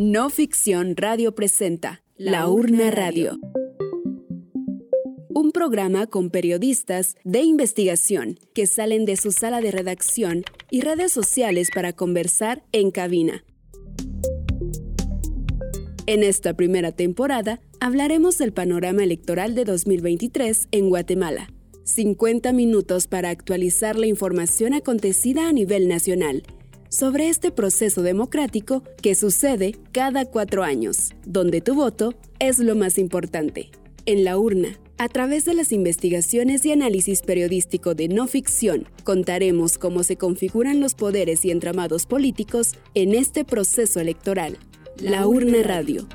No Ficción Radio presenta La Urna Radio. Un programa con periodistas de investigación que salen de su sala de redacción y redes sociales para conversar en cabina. En esta primera temporada hablaremos del panorama electoral de 2023 en Guatemala. 50 minutos para actualizar la información acontecida a nivel nacional sobre este proceso democrático que sucede cada cuatro años, donde tu voto es lo más importante. En la urna, a través de las investigaciones y análisis periodístico de no ficción, contaremos cómo se configuran los poderes y entramados políticos en este proceso electoral. La Urna Radio.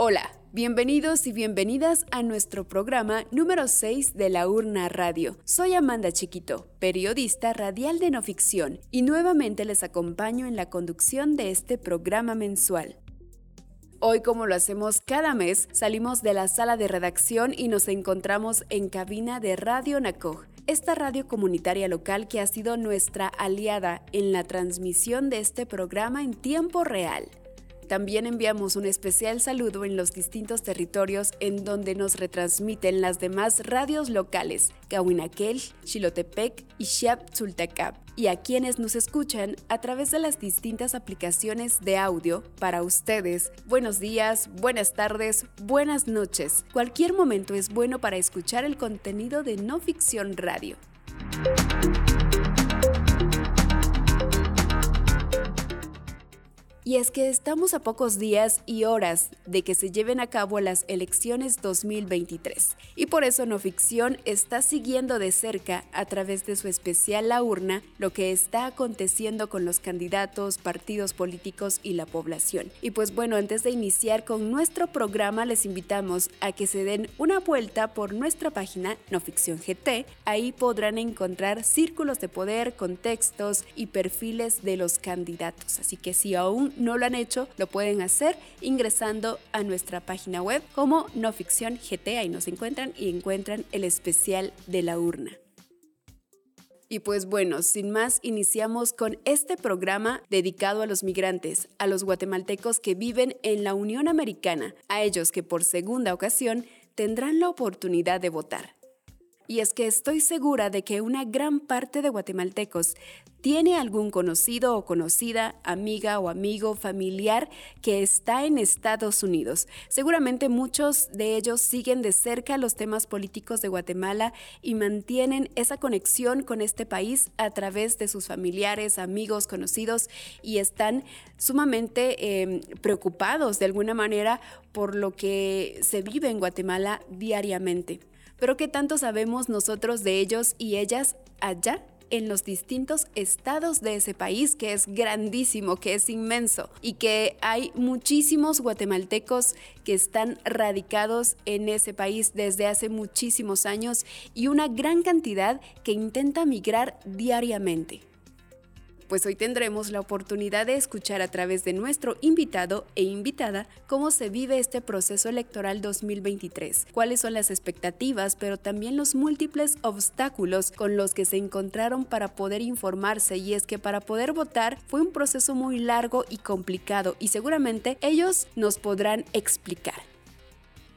Hola, bienvenidos y bienvenidas a nuestro programa número 6 de la Urna Radio. Soy Amanda Chiquito, periodista radial de no ficción, y nuevamente les acompaño en la conducción de este programa mensual. Hoy, como lo hacemos cada mes, salimos de la sala de redacción y nos encontramos en cabina de Radio Nacoj, esta radio comunitaria local que ha sido nuestra aliada en la transmisión de este programa en tiempo real. También enviamos un especial saludo en los distintos territorios en donde nos retransmiten las demás radios locales, Cahuinaquel, Chilotepec y Xiap-Tzultecap, y a quienes nos escuchan a través de las distintas aplicaciones de audio para ustedes. Buenos días, buenas tardes, buenas noches. Cualquier momento es bueno para escuchar el contenido de No Ficción Radio. Y es que estamos a pocos días y horas de que se lleven a cabo las elecciones 2023. Y por eso No Ficción está siguiendo de cerca a través de su especial La Urna lo que está aconteciendo con los candidatos, partidos políticos y la población. Y pues bueno, antes de iniciar con nuestro programa les invitamos a que se den una vuelta por nuestra página No Ficción GT. Ahí podrán encontrar círculos de poder, contextos y perfiles de los candidatos. Así que si aún no lo han hecho, lo pueden hacer ingresando a nuestra página web como No Ficción GT. Ahí nos encuentran y encuentran el especial de la urna. Y pues bueno, sin más, iniciamos con este programa dedicado a los migrantes, a los guatemaltecos que viven en la Unión Americana, a ellos que por segunda ocasión tendrán la oportunidad de votar. Y es que estoy segura de que una gran parte de guatemaltecos tiene algún conocido o conocida, amiga o amigo, familiar que está en Estados Unidos. Seguramente muchos de ellos siguen de cerca los temas políticos de Guatemala y mantienen esa conexión con este país a través de sus familiares, amigos, conocidos y están sumamente em, preocupados de alguna manera por lo que se vive en Guatemala diariamente. Pero ¿qué tanto sabemos nosotros de ellos y ellas allá? en los distintos estados de ese país, que es grandísimo, que es inmenso, y que hay muchísimos guatemaltecos que están radicados en ese país desde hace muchísimos años y una gran cantidad que intenta migrar diariamente pues hoy tendremos la oportunidad de escuchar a través de nuestro invitado e invitada cómo se vive este proceso electoral 2023, cuáles son las expectativas, pero también los múltiples obstáculos con los que se encontraron para poder informarse y es que para poder votar fue un proceso muy largo y complicado y seguramente ellos nos podrán explicar.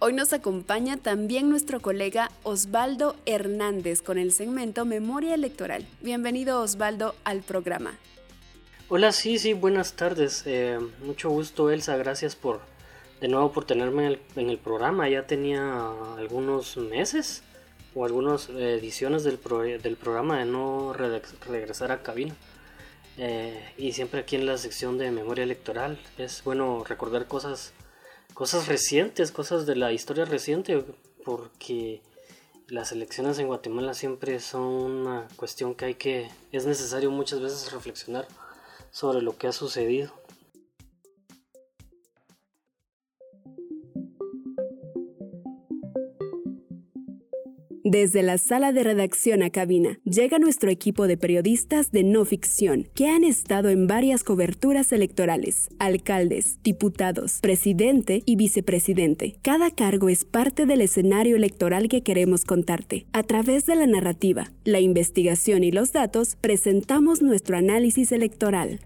Hoy nos acompaña también nuestro colega Osvaldo Hernández con el segmento Memoria Electoral. Bienvenido Osvaldo al programa. Hola, sí, sí, buenas tardes. Eh, mucho gusto Elsa, gracias por de nuevo por tenerme en el, programa. Ya tenía algunos meses o algunas ediciones del, del programa de no regresar a cabina. Eh, y siempre aquí en la sección de memoria electoral es bueno recordar cosas cosas recientes, cosas de la historia reciente, porque las elecciones en Guatemala siempre son una cuestión que hay que, es necesario muchas veces reflexionar sobre lo que ha sucedido. Desde la sala de redacción a cabina, llega nuestro equipo de periodistas de no ficción, que han estado en varias coberturas electorales, alcaldes, diputados, presidente y vicepresidente. Cada cargo es parte del escenario electoral que queremos contarte. A través de la narrativa, la investigación y los datos, presentamos nuestro análisis electoral.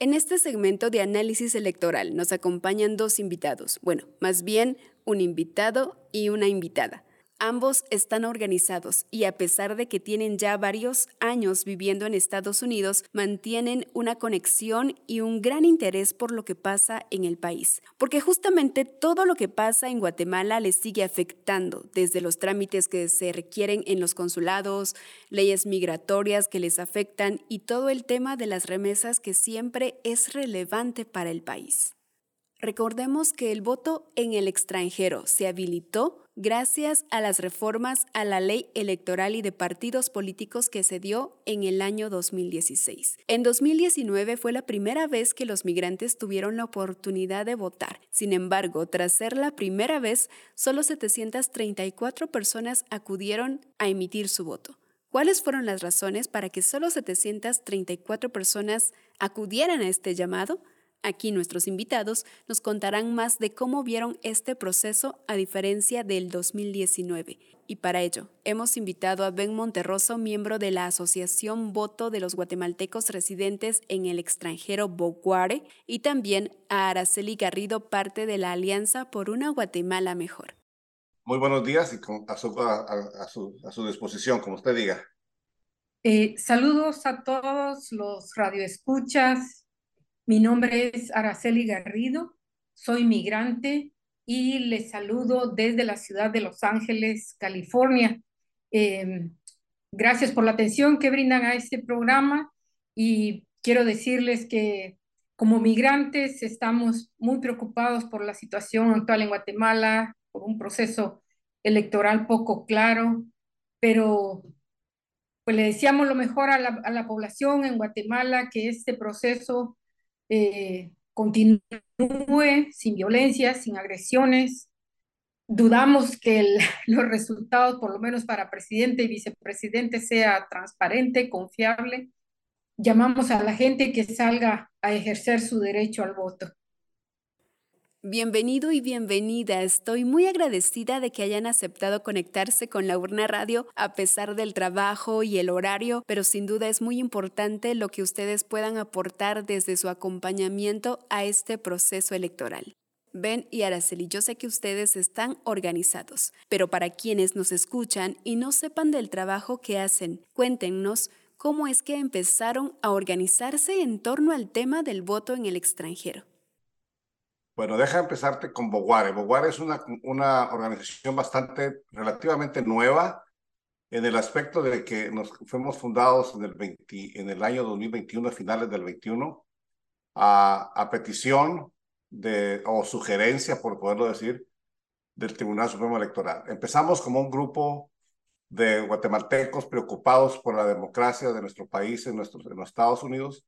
En este segmento de análisis electoral nos acompañan dos invitados, bueno, más bien un invitado y una invitada. Ambos están organizados y a pesar de que tienen ya varios años viviendo en Estados Unidos, mantienen una conexión y un gran interés por lo que pasa en el país. Porque justamente todo lo que pasa en Guatemala les sigue afectando, desde los trámites que se requieren en los consulados, leyes migratorias que les afectan y todo el tema de las remesas que siempre es relevante para el país. Recordemos que el voto en el extranjero se habilitó gracias a las reformas a la ley electoral y de partidos políticos que se dio en el año 2016. En 2019 fue la primera vez que los migrantes tuvieron la oportunidad de votar. Sin embargo, tras ser la primera vez, solo 734 personas acudieron a emitir su voto. ¿Cuáles fueron las razones para que solo 734 personas acudieran a este llamado? Aquí nuestros invitados nos contarán más de cómo vieron este proceso a diferencia del 2019. Y para ello, hemos invitado a Ben Monterroso, miembro de la Asociación Voto de los Guatemaltecos Residentes en el extranjero Boguare, y también a Araceli Garrido, parte de la Alianza por una Guatemala Mejor. Muy buenos días y a, su, disposición, como usted diga. Eh, saludos a todos los radioescuchas mi nombre es Araceli Garrido, soy migrante y les saludo desde la ciudad de Los Ángeles, California. Em, gracias por la atención que brindan a este programa y quiero decirles que como migrantes estamos muy preocupados por la situación actual en Guatemala, por un proceso electoral poco claro, pero pues le deseamos lo mejor a la, a la población en Guatemala, que este proceso eh, continúe sin violencia, sin agresiones. Dudamos que los resultados, por lo menos para presidente y vicepresidente, sea transparente, confiable. Llamamos a la gente que salga a ejercer su derecho al voto. Bienvenido y bienvenida. Estoy muy agradecida de que hayan aceptado conectarse con la urna radio a pesar del trabajo y el horario, pero sin duda es muy importante lo que ustedes puedan aportar desde su acompañamiento a este proceso electoral. Ben y Araceli, yo sé que ustedes están organizados, pero para quienes nos escuchan y no sepan del trabajo que hacen, cuéntenos cómo es que empezaron a organizarse en torno al tema del voto en el extranjero. Bueno, deja empezarte con Boguare. Boguare es una, una organización bastante, relativamente nueva en el aspecto de que nos fuimos fundados en el, 20, en el año 2021, a finales del 21, a, a petición de, o sugerencia, por poderlo decir, del Tribunal Supremo Electoral. Empezamos como un grupo de guatemaltecos preocupados por la democracia de nuestro país en, nuestros, en los Estados Unidos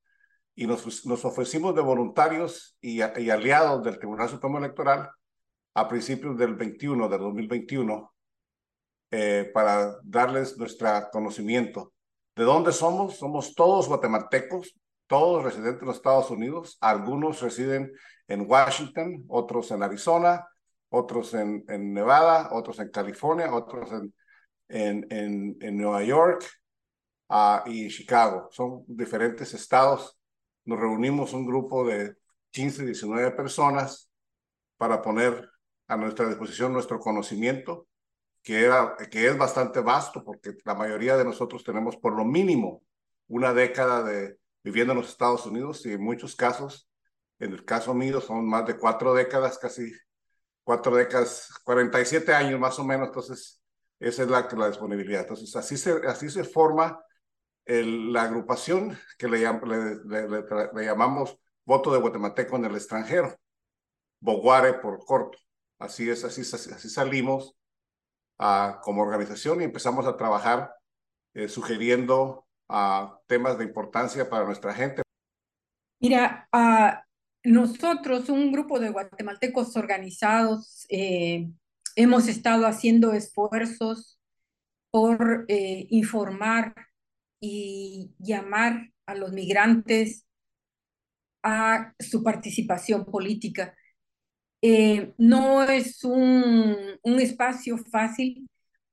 y nos, nos ofrecimos de voluntarios y, aliados del Tribunal Supremo Electoral a principios del 21, del 2021, eh, para darles nuestro conocimiento. ¿De dónde somos? Somos todos guatemaltecos, todos residentes de los Estados Unidos. Algunos residen en Washington, otros en Arizona, otros en, en Nevada, otros en California, otros en, en, en, en Nueva York uh, y Chicago. Son diferentes estados nos reunimos un grupo de 15, 19 personas para poner a nuestra disposición nuestro conocimiento, que, era, que es bastante vasto, porque la mayoría de nosotros tenemos por lo mínimo una década de viviendo en los Estados Unidos y en muchos casos, en el caso mío, son más de cuatro décadas, casi cuatro décadas, 47 años más o menos, entonces esa es la, la disponibilidad. Entonces así se, así se forma la agrupación que le, llamamos Voto de Guatemalteco en el extranjero, Boguare por corto. Así es, así, así salimos como organización y empezamos a trabajar eh, sugiriendo temas de importancia para nuestra gente. Mira, uh, nosotros, un grupo de guatemaltecos organizados, eh, hemos estado haciendo esfuerzos por eh, informar y llamar a los migrantes a su participación política. Eh, no es un, un, espacio fácil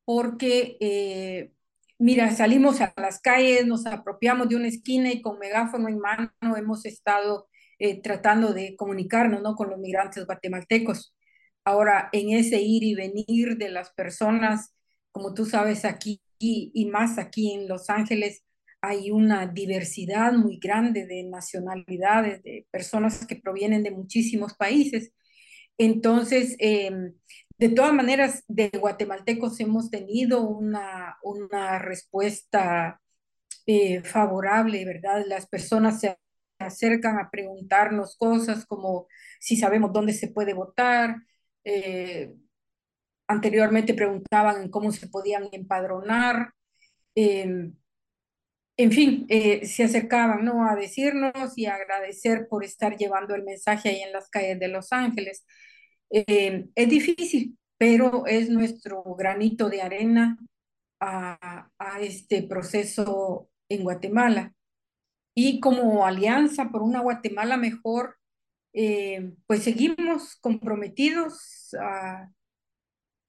porque, eh, mira, salimos a las calles, nos apropiamos de una esquina y con megáfono en mano hemos estado eh, tratando de comunicarnos ¿no? con los migrantes guatemaltecos. Ahora, en ese ir y venir de las personas, como tú sabes, aquí y más aquí en Los Ángeles, hay una diversidad muy grande de nacionalidades, de personas que provienen de muchísimos países. Entonces, em, de todas maneras, de guatemaltecos hemos tenido una, una respuesta eh, favorable, ¿verdad? Las personas se acercan a preguntarnos cosas como si sabemos dónde se puede votar. Eh, anteriormente preguntaban cómo se podían empadronar. Em, en fin, eh, se acercaban ¿no? a decirnos y agradecer por estar llevando el mensaje ahí en las calles de Los Ángeles. Eh, es difícil, pero es nuestro granito de arena a, este proceso en Guatemala. Y como alianza por una Guatemala mejor, eh, pues seguimos comprometidos a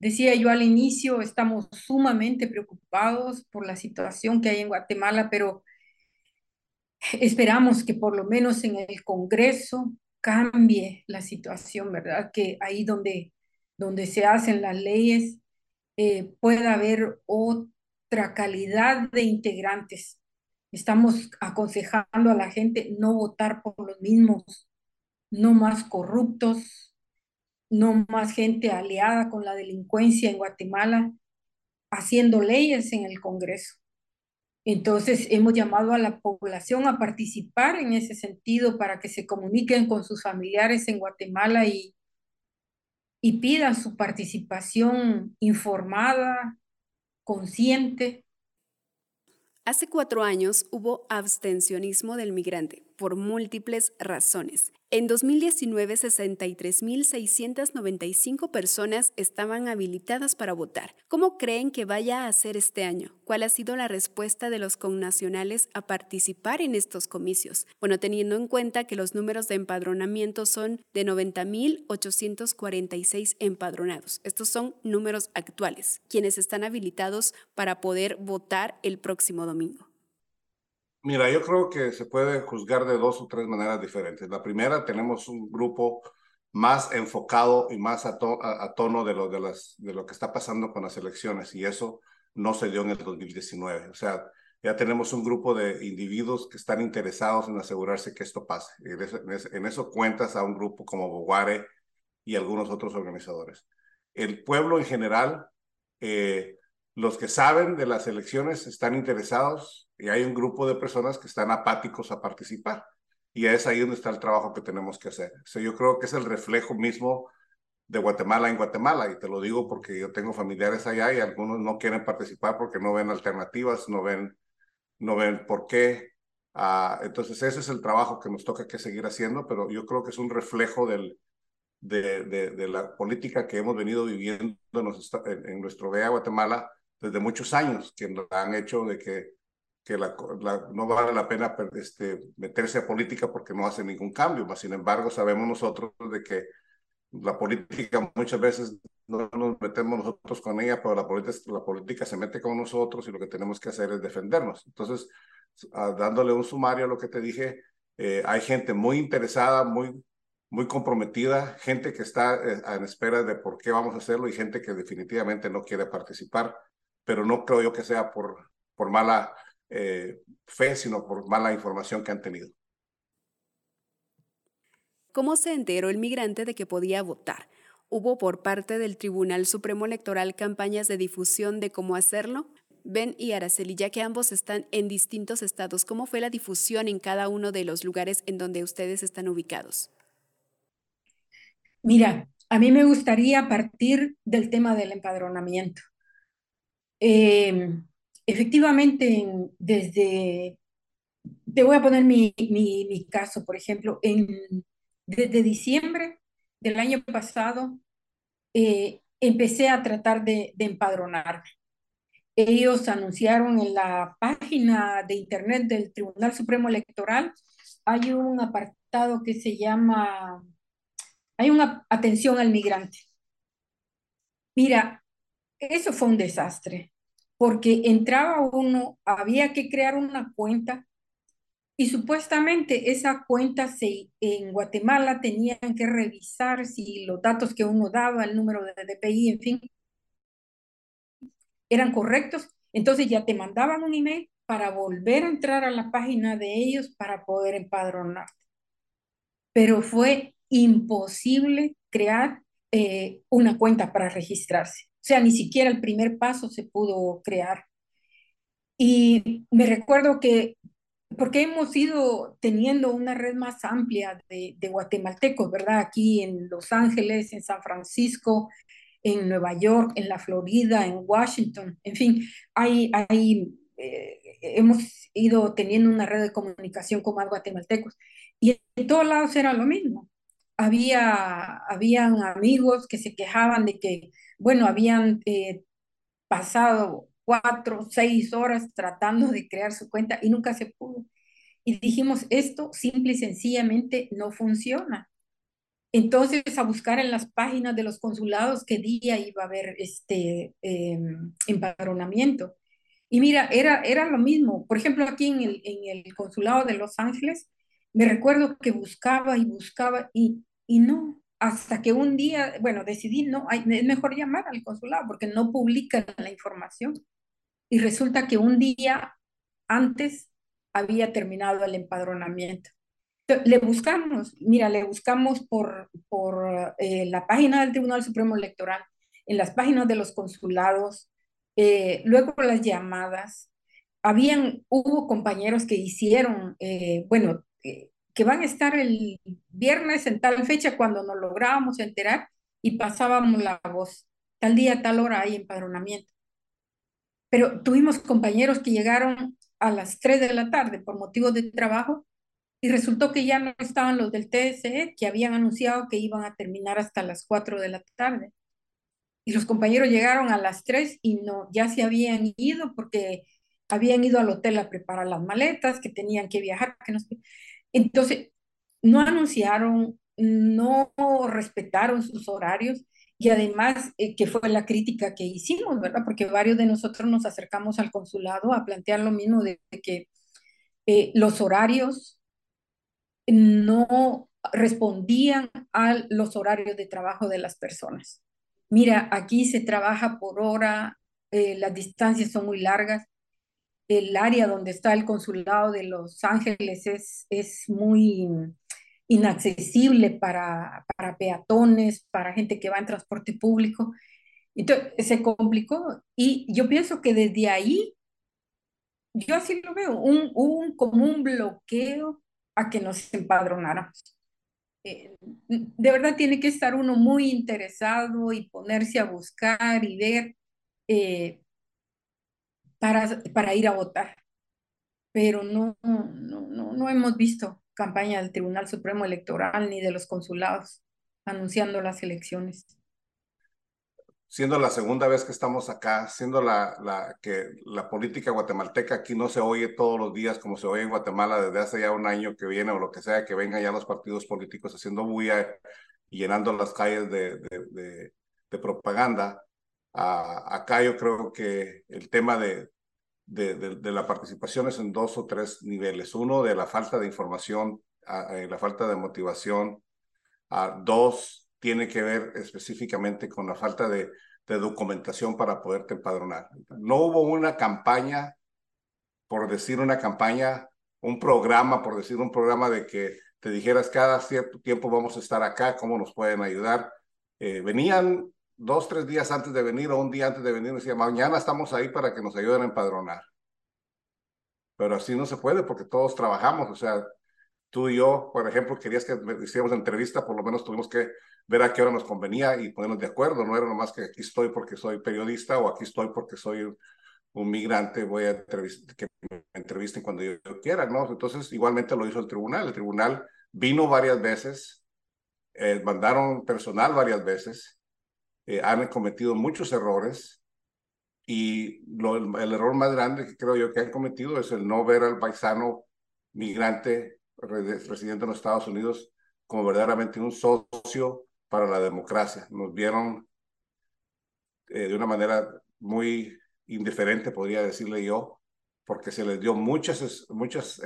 Decía yo al inicio, estamos sumamente preocupados por la situación que hay en Guatemala, pero esperamos que por lo menos en el Congreso cambie la situación, ¿verdad? Que ahí donde, donde se hacen las leyes eh, pueda haber otra calidad de integrantes. Estamos aconsejando a la gente no votar por los mismos, no más corruptos, no más gente aliada con la delincuencia en Guatemala, haciendo leyes en el Congreso. Entonces, hemos llamado a la población a participar en ese sentido para que se comuniquen con sus familiares en Guatemala y, y pidan su participación informada, consciente. Hace cuatro años hubo abstencionismo del migrante por múltiples razones. En 2019, 63.695 personas estaban habilitadas para votar. ¿Cómo creen que vaya a ser este año? ¿Cuál ha sido la respuesta de los connacionales a participar en estos comicios? Bueno, teniendo en cuenta que los números de empadronamiento son de 90.846 empadronados. Estos son números actuales, quienes están habilitados para poder votar el próximo domingo. Mira, yo creo que se puede juzgar de dos o tres maneras diferentes. La primera, tenemos un grupo más enfocado y más a, tono de lo, de, las, de lo que está pasando con las elecciones y eso no se dio en el 2019. O sea, ya tenemos un grupo de individuos que están interesados en asegurarse que esto pase. En eso, en eso cuentas a un grupo como Boguare y algunos otros organizadores. El pueblo en general eh, los que saben de las elecciones están interesados y hay un grupo de personas que están apáticos a participar. Y es ahí donde está el trabajo que tenemos que hacer. Yo creo que es el reflejo mismo de Guatemala en Guatemala. Y te lo digo porque yo tengo familiares allá y algunos no quieren participar porque no ven alternativas, no ven, no ven por qué. Uh, entonces ese es el trabajo que nos toca que seguir haciendo, pero yo creo que es un reflejo del, de, de, de la política que hemos venido viviendo en, nuestro vea Guatemala desde muchos años que nos han hecho de que, que no vale la pena este, meterse a política porque no hace ningún cambio. Mas, sin embargo, sabemos nosotros de que la política muchas veces no nos metemos nosotros con ella, pero la política, se mete con nosotros y lo que tenemos que hacer es defendernos. Entonces, dándole un sumario a lo que te dije, eh, hay gente muy interesada, muy, comprometida, gente que está eh, en espera de por qué vamos a hacerlo y gente que definitivamente no quiere participar pero no creo yo que sea por mala eh, fe, sino por mala información que han tenido. ¿Cómo se enteró el migrante de que podía votar? ¿Hubo por parte del Tribunal Supremo Electoral campañas de difusión de cómo hacerlo? Ben y Araceli, ya que ambos están en distintos estados, ¿cómo fue la difusión en cada uno de los lugares en donde ustedes están ubicados? Mira, a mí me gustaría partir del tema del empadronamiento. Eh, efectivamente, desde, te voy a poner mi, mi, caso, por ejemplo, en, Desde diciembre del año pasado eh, empecé a tratar de, de empadronarme. Ellos anunciaron en la página de internet del Tribunal Supremo Electoral, hay un apartado que se llama, hay una atención al migrante. Mira, eso fue un desastre, porque entraba uno, había que crear una cuenta y supuestamente esa cuenta en Guatemala tenían que revisar si los datos que uno daba, el número de DPI, en fin, eran correctos. Entonces ya te mandaban un email para volver a entrar a la página de ellos para poder empadronarte. Pero fue imposible crear eh, una cuenta para registrarse. Sea, ni siquiera el primer paso se pudo crear. Y me recuerdo que, porque hemos ido teniendo una red más amplia de, guatemaltecos, ¿verdad? Aquí en Los Ángeles, en San Francisco, en Nueva York, en la Florida, en Washington, en fin, hay, hay eh, hemos ido teniendo una red de comunicación con más guatemaltecos y en todos lados era lo mismo había, habían amigos que se quejaban de que, bueno, habían eh, pasado cuatro, seis horas tratando de crear su cuenta y nunca se pudo. Y dijimos, esto simple y sencillamente no funciona. Entonces, a buscar en las páginas de los consulados qué día iba a haber este em, empadronamiento. Y mira, era, era lo mismo. Por ejemplo, aquí en el, en el consulado de Los Ángeles, me recuerdo que buscaba y buscaba y y no, hasta que un día, bueno, decidí, no, hay, es mejor llamar al consulado porque no publican la información. Y resulta que un día antes había terminado el empadronamiento. le buscamos, mira, le buscamos por, por eh, la página del Tribunal Supremo Electoral, en las páginas de los consulados, eh, luego las llamadas. Habían, hubo compañeros que hicieron, eh, bueno, que van a estar el viernes en tal fecha cuando nos lográbamos enterar y pasábamos la voz. Tal día, tal hora hay empadronamiento. Pero tuvimos compañeros que llegaron a las 3 de la tarde por motivos de trabajo y resultó que ya no estaban los del TSE que habían anunciado que iban a terminar hasta las 4 de la tarde. Y los compañeros llegaron a las 3 y no, ya se habían ido porque habían ido al hotel a preparar las maletas, que tenían que viajar, que. Entonces, no anunciaron, no respetaron sus horarios y además, eh, que fue la crítica que hicimos, ¿verdad? Porque varios de nosotros nos acercamos al consulado a plantear lo mismo de, que eh, los horarios no respondían a los horarios de trabajo de las personas. Mira, aquí se trabaja por hora, eh, las distancias son muy largas el área donde está el consulado de Los Ángeles es, es muy inaccesible para, para peatones, para gente que va en transporte público. Entonces se complicó y yo pienso que desde ahí, yo así lo veo, un, un como un bloqueo a que nos empadronáramos. Eh, de verdad tiene que estar uno muy interesado y ponerse a buscar y ver eh, para, para ir a votar. Pero no, no, no, no hemos visto campaña del Tribunal Supremo Electoral ni de los consulados anunciando las elecciones. Siendo la segunda vez que estamos acá, siendo la, la, que la política guatemalteca aquí no se oye todos los días como se oye en Guatemala desde hace ya un año que viene o lo que sea, que vengan ya los partidos políticos haciendo bulla y llenando las calles de, de, de propaganda acá yo creo que el tema de, de, la participación es en dos o tres niveles. Uno, de la falta de información, eh, la falta de motivación. dos, tiene que ver específicamente con la falta de, de documentación para poderte empadronar. No hubo una campaña, por decir una campaña, un programa, por decir un programa de que te dijeras cada cierto tiempo vamos a estar acá, cómo nos pueden ayudar. Eh, venían dos, tres días antes de venir o un día antes de venir, decía, mañana estamos ahí para que nos ayuden a empadronar. Pero así no se puede porque todos trabajamos, o sea, tú y yo, por ejemplo, querías que hiciéramos entrevista, por lo menos tuvimos que ver a qué hora nos convenía y ponernos de acuerdo, no era nomás que aquí estoy porque soy periodista o aquí estoy porque soy un migrante, voy a que me entrevisten cuando yo, quiera, ¿no? Entonces, igualmente lo hizo el tribunal, el tribunal vino varias veces, eh, mandaron personal varias veces, eh, han cometido muchos errores y el, error más grande que creo yo que han cometido es el no ver al paisano migrante residente en los Estados Unidos como verdaderamente un socio para la democracia. Nos vieron de una manera muy indiferente, podría decirle yo, porque se les dio muchas, muchas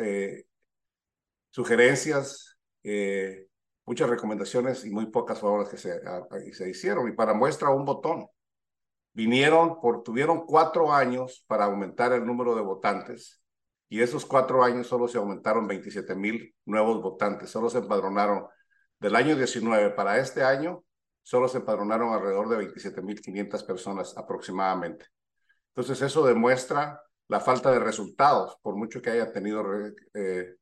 sugerencias, eh, muchas recomendaciones y muy pocas favores que se, se hicieron. Y para muestra un botón, vinieron, por, tuvieron cuatro años para aumentar el número de votantes y esos cuatro años solo se aumentaron 27 mil nuevos votantes, solo se empadronaron del año 19 para este año, solo se empadronaron alrededor de 27 mil 500 personas aproximadamente. Entonces eso demuestra la falta de resultados, por mucho que haya tenido eh,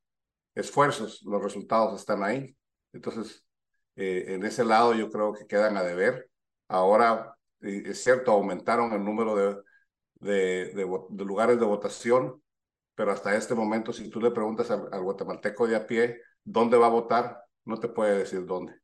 esfuerzos, los resultados están ahí. Entonces, eh, en ese lado yo creo que quedan a deber. Ahora, es cierto, aumentaron el número de, de, de, lugares de votación, pero hasta este momento, si tú le preguntas al, al guatemalteco de a pie dónde va a votar, no te puede decir dónde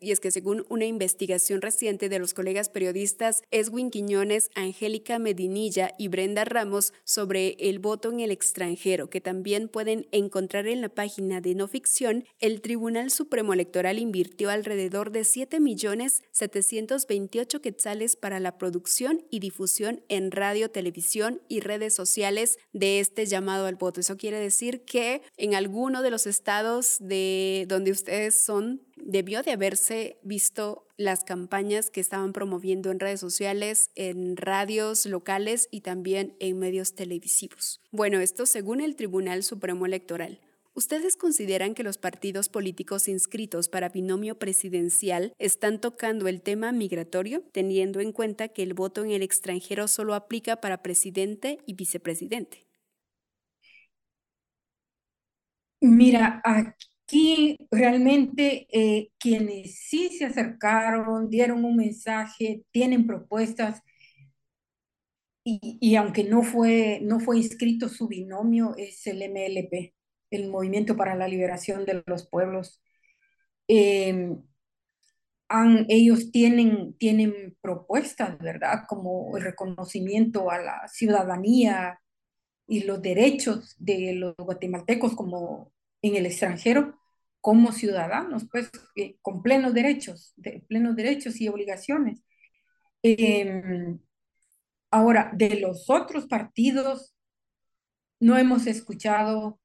y es que según una investigación reciente de los colegas periodistas Eswin Quiñones, Angélica Medinilla y Brenda Ramos sobre el voto en el extranjero, que también pueden encontrar en la página de no ficción, el Tribunal Supremo Electoral invirtió alrededor de 7 millones 728 quetzales para la producción y difusión en radio, televisión y redes sociales de este llamado al voto. Eso quiere decir que en alguno de los estados de donde ustedes son debió de haberse visto las campañas que estaban promoviendo en redes sociales, en radios locales y también en medios televisivos. Bueno, esto según el Tribunal Supremo Electoral. ¿Ustedes consideran que los partidos políticos inscritos para binomio presidencial están tocando el tema migratorio, teniendo en cuenta que el voto en el extranjero solo aplica para presidente y vicepresidente? Mira, aquí Aquí realmente eh, quienes sí se acercaron, dieron un mensaje, tienen propuestas, y, aunque no fue, no fue inscrito su binomio, es el MLP, el Movimiento para la Liberación de los Pueblos. Em, ellos tienen, tienen propuestas, ¿verdad? Como el reconocimiento a la ciudadanía y los derechos de los guatemaltecos como en el extranjero como ciudadanos, pues eh, con plenos derechos, de, plenos derechos y obligaciones. Em, ahora, de los otros partidos, no hemos escuchado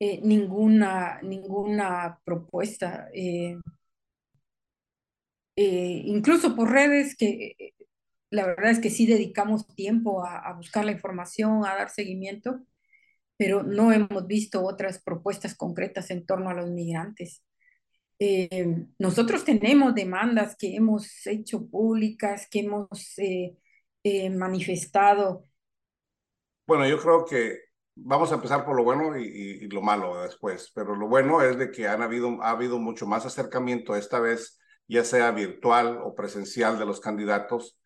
eh, ninguna, ninguna propuesta, eh, incluso por redes que la verdad es que sí dedicamos tiempo a buscar la información, a dar seguimiento pero no hemos visto otras propuestas concretas en torno a los migrantes. Eh, nosotros tenemos demandas que hemos hecho públicas, que hemos eh, eh, manifestado. Bueno, yo creo que vamos a empezar por lo bueno y, lo malo después, pero lo bueno es de que han habido, ha habido mucho más acercamiento esta vez, ya sea virtual o presencial de los candidatos,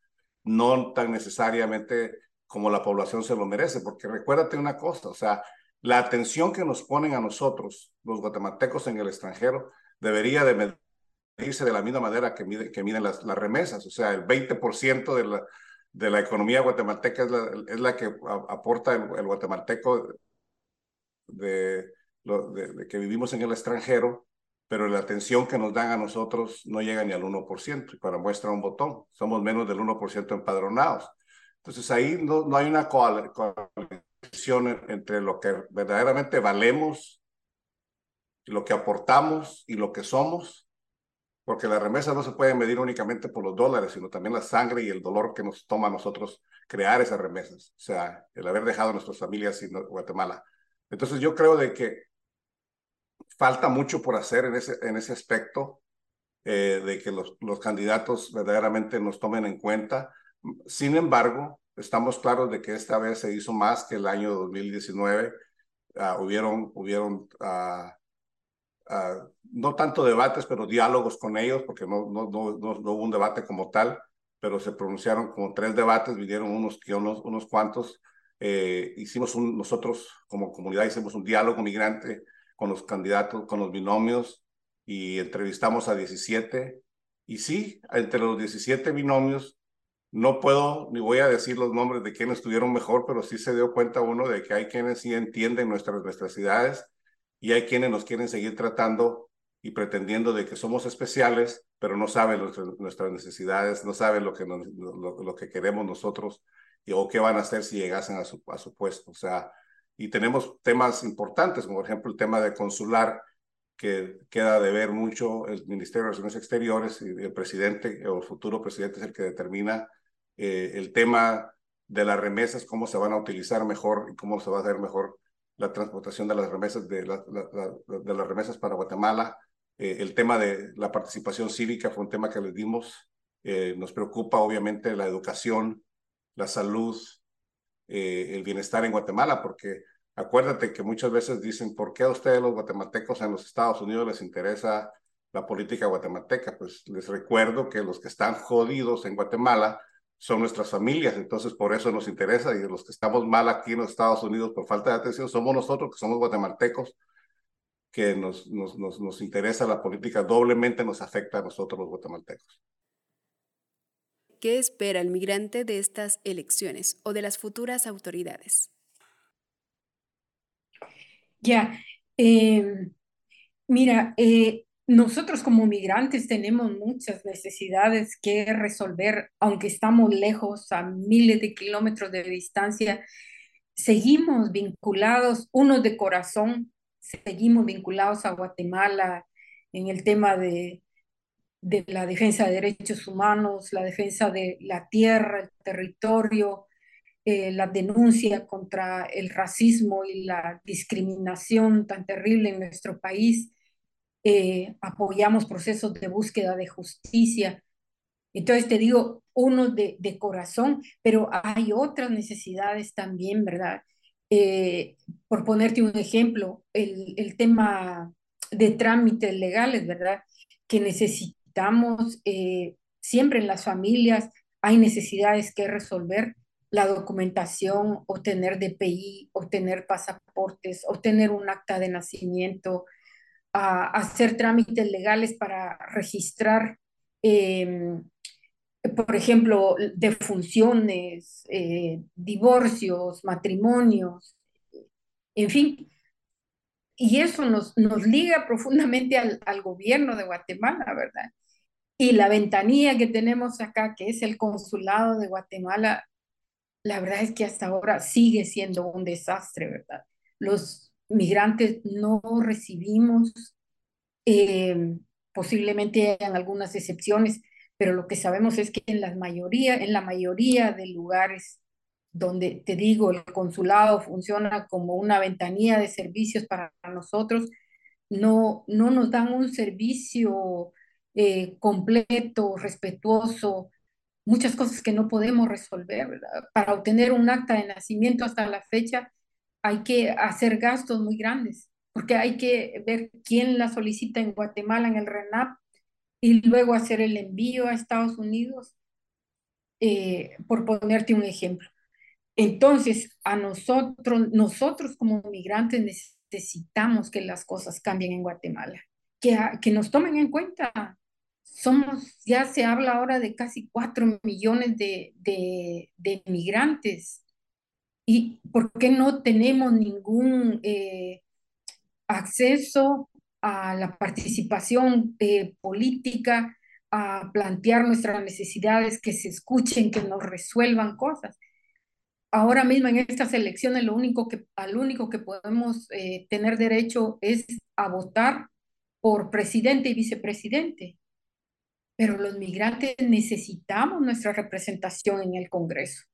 no tan necesariamente como la población se lo merece, porque recuérdate una cosa, o sea, la atención que nos ponen a nosotros, los guatemaltecos en el extranjero, debería de medirse de la misma manera que, que miden las, remesas, o sea, el 20% de la, de la economía guatemalteca es la, es la que aporta el, guatemalteco de, de, que vivimos en el extranjero, pero la atención que nos dan a nosotros no llega ni al 1%, y para muestra un botón, somos menos del 1% empadronados. Entonces ahí no, no hay una coalición entre lo que verdaderamente valemos, lo que aportamos y lo que somos, porque la remesa no se puede medir únicamente por los dólares, sino también la sangre y el dolor que nos toma a nosotros crear esas remesas, o sea, el haber dejado a nuestras familias en Guatemala. Entonces yo creo de que falta mucho por hacer en ese, en ese aspecto, eh, de que los, los candidatos verdaderamente nos tomen en cuenta. Sin embargo, estamos claros de que esta vez se hizo más que el año 2019. Ah, hubieron, hubieron ah, ah, no tanto debates, pero diálogos con ellos, porque no, no, no, no, hubo un debate como tal, pero se pronunciaron como tres debates, vinieron unos, unos, unos cuantos. Eh, hicimos un, nosotros como comunidad hicimos un diálogo migrante con los candidatos, con los binomios, y entrevistamos a 17. Y sí, entre los 17 binomios, no puedo ni voy a decir los nombres de quienes estuvieron mejor, pero sí se dio cuenta uno de que hay quienes sí entienden nuestras necesidades y hay quienes nos quieren seguir tratando y pretendiendo de que somos especiales, pero no saben nuestras necesidades, no saben lo que, lo, que queremos nosotros y, o qué van a hacer si llegasen a su, a su puesto. O sea, y tenemos temas importantes, como por ejemplo el tema de consular, que queda de ver mucho el Ministerio de Relaciones Exteriores y el presidente o el futuro presidente es el que determina eh, el tema de las remesas, cómo se van a utilizar mejor y cómo se va a hacer mejor la transportación de las remesas, de, de las remesas para Guatemala. Eh, el tema de la participación cívica fue un tema que les dimos. Eh, nos preocupa obviamente la educación, la salud, el bienestar en Guatemala, porque acuérdate que muchas veces dicen, ¿por qué a ustedes los guatemaltecos en los Estados Unidos les interesa la política guatemalteca? Pues les recuerdo que los que están jodidos en Guatemala son nuestras familias, entonces por eso nos interesa y los que estamos mal aquí en los Estados Unidos por falta de atención somos nosotros que somos guatemaltecos, que nos, nos, nos, nos interesa la política, doblemente nos afecta a nosotros los guatemaltecos. ¿Qué espera el migrante de estas elecciones o de las futuras autoridades? Ya, eh, mira, eh, nosotros como migrantes tenemos muchas necesidades que resolver, aunque estamos lejos, a miles de kilómetros de distancia, seguimos vinculados, unos de corazón, seguimos vinculados a Guatemala en el tema de, de la defensa de derechos humanos, la defensa de la tierra, el territorio, eh, la denuncia contra el racismo y la discriminación tan terrible en nuestro país eh, apoyamos procesos de búsqueda de justicia. Entonces te digo, uno de, de corazón, pero hay otras necesidades también, ¿verdad? Eh, por ponerte un ejemplo, el, el, tema de trámites legales, ¿verdad? Que necesitamos eh, siempre en las familias, hay necesidades que resolver, la documentación, obtener DPI, obtener pasaportes, obtener un acta de nacimiento, a hacer trámites legales para registrar, em, por ejemplo, defunciones, eh, divorcios, matrimonios, en fin. Y eso nos, nos liga profundamente al, al gobierno de Guatemala, ¿verdad? Y la ventanilla que tenemos acá, que es el consulado de Guatemala, la verdad es que hasta ahora sigue siendo un desastre, ¿verdad? Los migrantes no recibimos, eh, posiblemente hayan algunas excepciones, pero lo que sabemos es que en la mayoría, en la mayoría de lugares donde te digo, el consulado funciona como una ventanilla de servicios para nosotros, no, no nos dan un servicio eh, completo, respetuoso, muchas cosas que no podemos resolver. Para obtener un acta de nacimiento hasta la fecha, hay que hacer gastos muy grandes, porque hay que ver quién la solicita en Guatemala, en el RENAP, y luego hacer el envío a Estados Unidos, eh, por ponerte un ejemplo. Entonces, a nosotros, nosotros como migrantes necesitamos que las cosas cambien en Guatemala, que, que nos tomen en cuenta. Somos, ya se habla ahora de casi cuatro millones de, de, de migrantes ¿Y por qué no tenemos ningún eh, acceso a la participación eh, política, a plantear nuestras necesidades, que se escuchen, que nos resuelvan cosas? Ahora mismo en estas elecciones lo único que, al único que podemos eh, tener derecho es a votar por presidente y vicepresidente. Pero los migrantes necesitamos nuestra representación en el Congreso.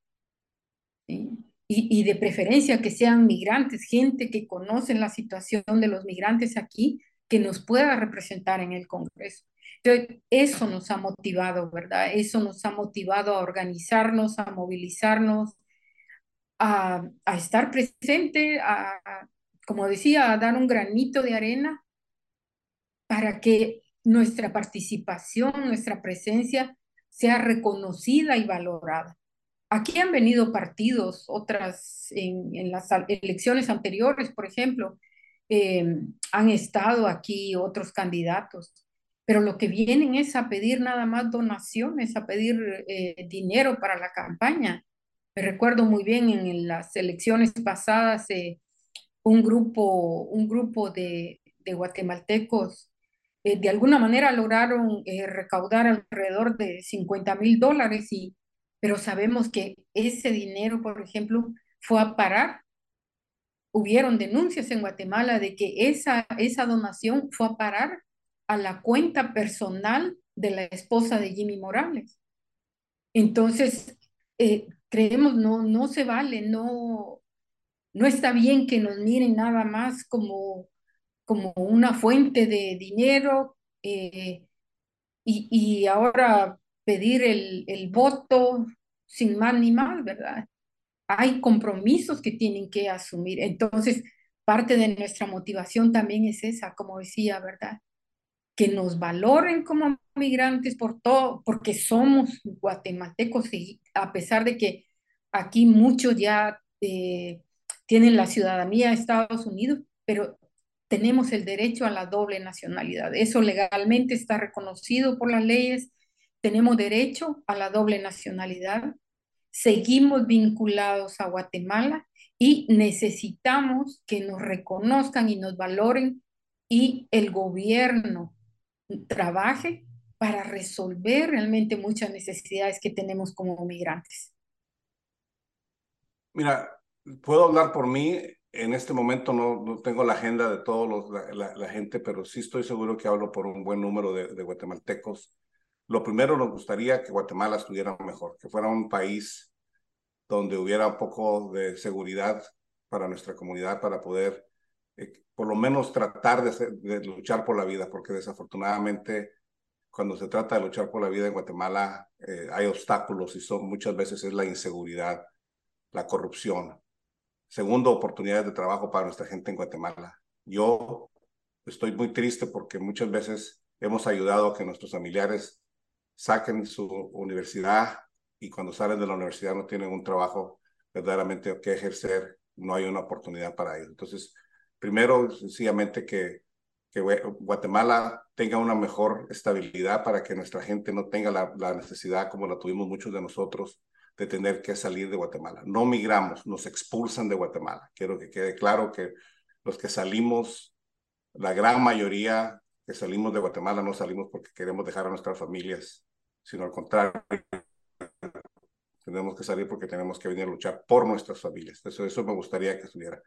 ¿sí? Y, de preferencia que sean migrantes, gente que conoce la situación de los migrantes aquí, que nos pueda representar en el Congreso. Entonces, eso nos ha motivado, ¿verdad? Eso nos ha motivado a organizarnos, a movilizarnos, a, a estar presente, a, como decía, a dar un granito de arena para que nuestra participación, nuestra presencia sea reconocida y valorada. Aquí han venido partidos, otras en, las elecciones anteriores, por ejemplo, em, han estado aquí otros candidatos, pero lo que vienen es a pedir nada más donaciones, a pedir eh, dinero para la campaña. Me recuerdo muy bien en las elecciones pasadas, eh, un grupo, un grupo de, guatemaltecos eh, de alguna manera lograron recaudar alrededor de 50 mil dólares, y, pero sabemos que ese dinero, por ejemplo, fue a parar hubieron denuncias en Guatemala de que esa, esa donación fue a parar a la cuenta personal de la esposa de Jimmy Morales. Entonces, eh, creemos, no, no se vale, no, no está bien que nos miren nada más como, como una fuente de dinero eh, y, y, ahora pedir el, el voto sin más ni más, ¿verdad? hay compromisos que tienen que asumir. Entonces, parte de nuestra motivación también es esa, como decía, ¿verdad? Que nos valoren como migrantes por todo, porque somos guatemaltecos y a pesar de que aquí muchos ya eh, tienen la ciudadanía de Estados Unidos, pero tenemos el derecho a la doble nacionalidad. Eso legalmente está reconocido por las leyes. Tenemos derecho a la doble nacionalidad seguimos vinculados a Guatemala y necesitamos que nos reconozcan y nos valoren y el gobierno trabaje para resolver realmente muchas necesidades que tenemos como migrantes. Mira, puedo hablar por mí. En este momento no, no tengo la agenda de todos la, la, gente, pero sí estoy seguro que hablo por un buen número de, de guatemaltecos lo primero nos gustaría que Guatemala estuviera mejor, que fuera un país donde hubiera un poco de seguridad para nuestra comunidad, para poder eh, por lo menos tratar de, luchar por la vida, porque desafortunadamente cuando se trata de luchar por la vida en Guatemala eh, hay obstáculos y son muchas veces es la inseguridad, la corrupción. Segundo, oportunidades de trabajo para nuestra gente en Guatemala. Yo estoy muy triste porque muchas veces hemos ayudado a que nuestros familiares saquen su universidad y cuando salen de la universidad no tienen un trabajo verdaderamente que ejercer, no hay una oportunidad para ellos. Entonces, primero, sencillamente que, que Guatemala tenga una mejor estabilidad para que nuestra gente no tenga la, la necesidad, como la tuvimos muchos de nosotros, de tener que salir de Guatemala. No migramos, nos expulsan de Guatemala. Quiero que quede claro que los que salimos, la gran mayoría que salimos de Guatemala no salimos porque queremos dejar a nuestras familias, sino al contrario, tenemos que salir porque tenemos que venir a luchar por nuestras familias. Eso, eso me gustaría que estuviera.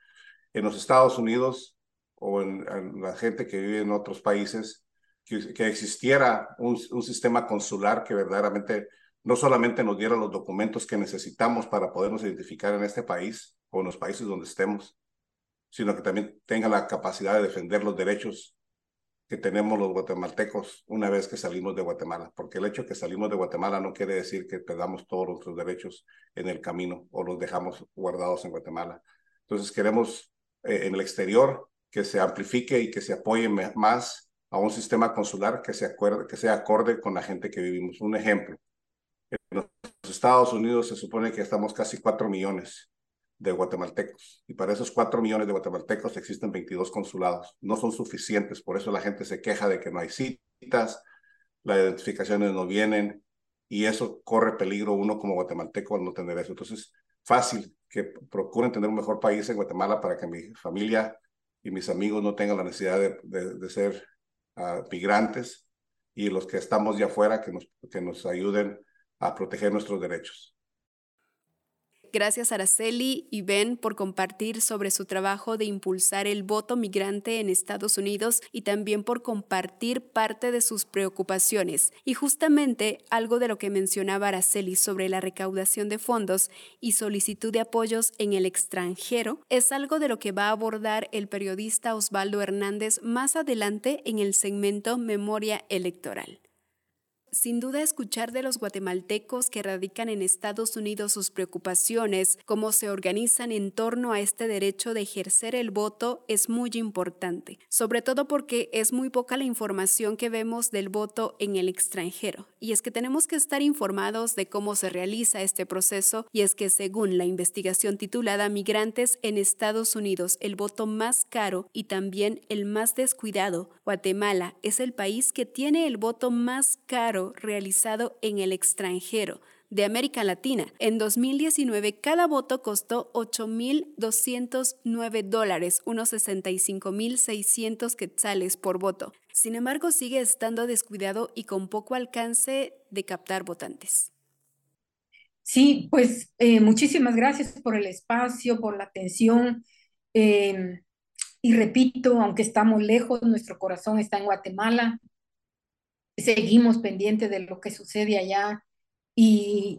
En los Estados Unidos o en, la gente que vive en otros países, que, que existiera un, un, sistema consular que verdaderamente no solamente nos diera los documentos que necesitamos para podernos identificar en este país o en los países donde estemos, sino que también tenga la capacidad de defender los derechos que tenemos los guatemaltecos una vez que salimos de Guatemala, porque el hecho de que salimos de Guatemala no quiere decir que perdamos todos nuestros derechos en el camino o los dejamos guardados en Guatemala. Entonces queremos eh, en el exterior que se amplifique y que se apoye más a un sistema consular que, se acuerde, que sea acorde con la gente que vivimos. Un ejemplo, en los Estados Unidos se supone que estamos casi cuatro millones de guatemaltecos. Y para esos cuatro millones de guatemaltecos existen 22 consulados. No son suficientes, por eso la gente se queja de que no hay citas, las identificaciones no vienen y eso corre peligro uno como guatemalteco al no tener eso. Entonces, fácil que procuren tener un mejor país en Guatemala para que mi familia y mis amigos no tengan la necesidad de, de, ser uh, migrantes y los que estamos ya afuera que nos, que nos ayuden a proteger nuestros derechos. Gracias Araceli y Ben por compartir sobre su trabajo de impulsar el voto migrante en Estados Unidos y también por compartir parte de sus preocupaciones. Y justamente algo de lo que mencionaba Araceli sobre la recaudación de fondos y solicitud de apoyos en el extranjero es algo de lo que va a abordar el periodista Osvaldo Hernández más adelante en el segmento Memoria Electoral. Sin duda, escuchar de los guatemaltecos que radican en Estados Unidos sus preocupaciones, cómo se organizan en torno a este derecho de ejercer el voto, es muy importante, sobre todo porque es muy poca la información que vemos del voto en el extranjero. Y es que tenemos que estar informados de cómo se realiza este proceso, y es que según la investigación titulada Migrantes en Estados Unidos, el voto más caro y también el más descuidado, Guatemala es el país que tiene el voto más caro realizado en el extranjero de América Latina. En 2019, cada voto costó 8.209 dólares, unos 65.600 quetzales por voto. Sin embargo, sigue estando descuidado y con poco alcance de captar votantes. Sí, pues eh, muchísimas gracias por el espacio, por la atención. Em, y repito, aunque estamos lejos, nuestro corazón está en Guatemala seguimos pendientes de lo que sucede allá y,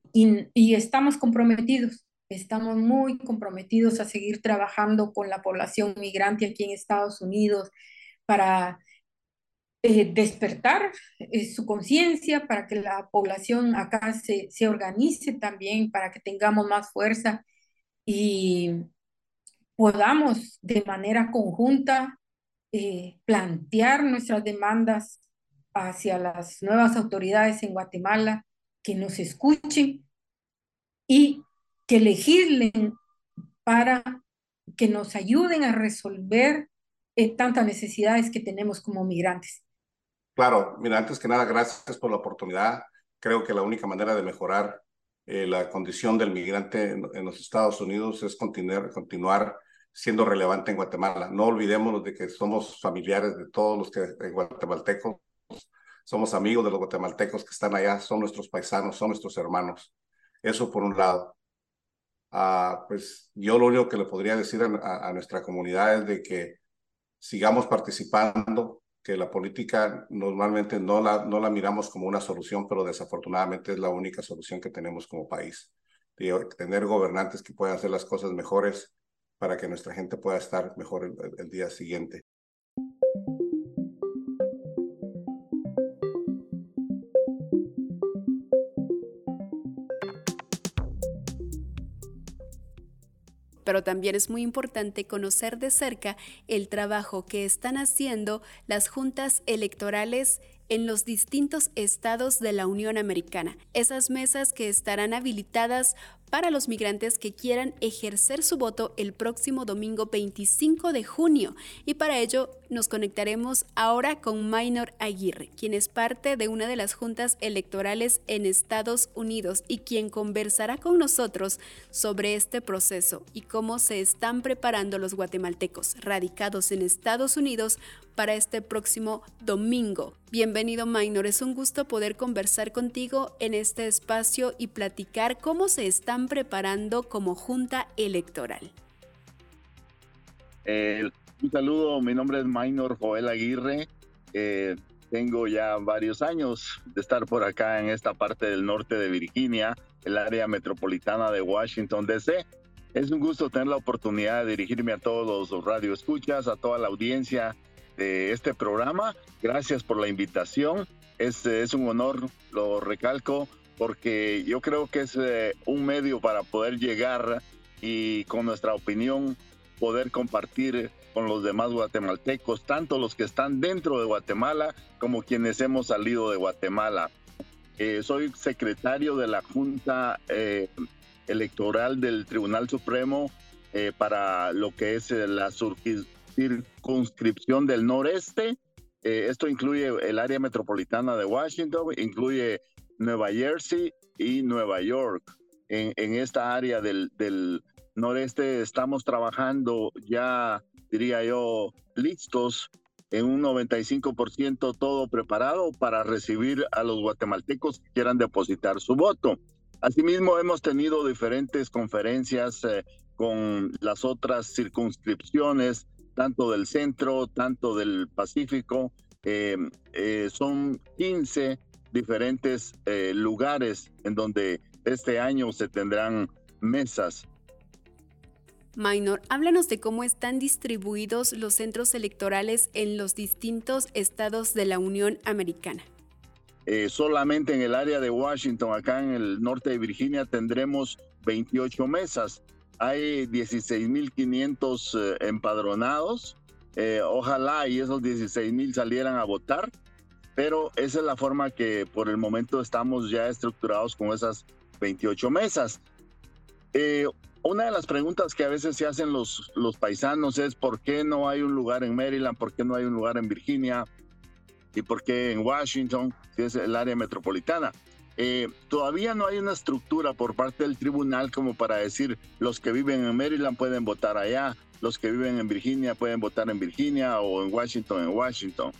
estamos comprometidos, estamos muy comprometidos a seguir trabajando con la población migrante aquí en Estados Unidos para eh, despertar eh, su conciencia, para que la población acá se, se organice también, para que tengamos más fuerza y podamos de manera conjunta eh, plantear nuestras demandas hacia las nuevas autoridades en Guatemala que nos escuchen y que legislen para que nos ayuden a resolver eh, tantas necesidades que tenemos como migrantes. Claro, mira, antes que nada, gracias por la oportunidad. Creo que la única manera de mejorar eh, la condición del migrante en, los Estados Unidos es continuar, siendo relevante en Guatemala. No olvidémonos de que somos familiares de todos los que, eh, guatemaltecos somos amigos de los guatemaltecos que están allá, son nuestros paisanos, son nuestros hermanos. Eso por un lado. Ah, pues yo lo único que le podría decir a, nuestra comunidad es de que sigamos participando, que la política normalmente no la, no la miramos como una solución, pero desafortunadamente es la única solución que tenemos como país. tener gobernantes que puedan hacer las cosas mejores para que nuestra gente pueda estar mejor el día siguiente. Pero también es muy importante conocer de cerca el trabajo que están haciendo las juntas electorales en los distintos estados de la Unión Americana. Esas mesas que estarán habilitadas para los migrantes que quieran ejercer su voto el próximo domingo 25 de junio. Y para ello nos conectaremos ahora con Minor Aguirre, quien es parte de una de las juntas electorales en Estados Unidos y quien conversará con nosotros sobre este proceso y cómo se están preparando los guatemaltecos radicados en Estados Unidos para este próximo domingo. Bienvenido Minor, es un gusto poder conversar contigo en este espacio y platicar cómo se están preparando como junta electoral. Eh, un saludo, mi nombre es Minor Joel Aguirre. Eh, tengo ya varios años de estar por acá en esta parte del norte de Virginia, el área metropolitana de Washington, D.C. Es un gusto tener la oportunidad de dirigirme a todos los radioescuchas, a toda la audiencia este programa. Gracias por la invitación. Es, es un honor, lo recalco, porque yo creo que es eh, un medio para poder llegar y con nuestra opinión poder compartir con los demás guatemaltecos, tanto los que están dentro de Guatemala como quienes hemos salido de Guatemala. Eh, soy secretario de la Junta eh, Electoral del Tribunal Supremo para lo que es la circunscripción del noreste. Eh, esto incluye el área metropolitana de Washington, incluye Nueva Jersey y Nueva York. En, en esta área del, del, noreste estamos trabajando ya, diría yo, listos en un 95% todo preparado para recibir a los guatemaltecos que quieran depositar su voto. Asimismo, hemos tenido diferentes conferencias eh, con las otras circunscripciones tanto del centro, tanto del Pacífico. Eh, eh, son 15 diferentes eh, lugares en donde este año se tendrán mesas. Minor, háblanos de cómo están distribuidos los centros electorales en los distintos estados de la Unión Americana. Eh, solamente en el área de Washington, acá en el norte de Virginia, tendremos 28 mesas. Hay 16.500 eh, empadronados. Eh, ojalá y esos 16.000 salieran a votar, pero esa es la forma que por el momento estamos ya estructurados con esas 28 mesas. una de las preguntas que a veces se hacen los, los paisanos es por qué no hay un lugar en Maryland, por qué no hay un lugar en Virginia, y por qué en Washington, si es el área metropolitana. Eh, todavía no hay una estructura por parte del tribunal como para decir los que viven en Maryland pueden votar allá, los que viven en Virginia pueden votar en Virginia o en Washington en Washington,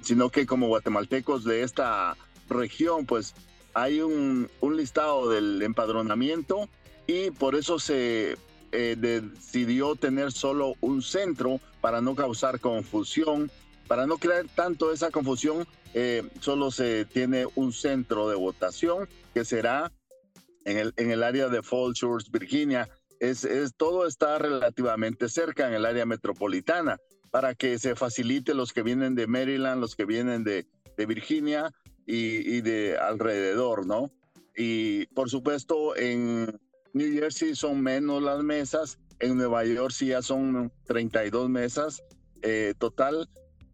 sino que como guatemaltecos de esta región, pues hay un, un listado del empadronamiento y por eso se eh, decidió tener solo un centro para no causar confusión para no crear tanto esa confusión, eh, solo se tiene un centro de votación que será en el, área de Falls Shores, Virginia. Es, todo está relativamente cerca en el área metropolitana para que se facilite los que vienen de Maryland, los que vienen de, Virginia y, y, de alrededor, ¿no? Y por supuesto en New Jersey son menos las mesas, en Nueva York sí ya son 32 mesas eh, total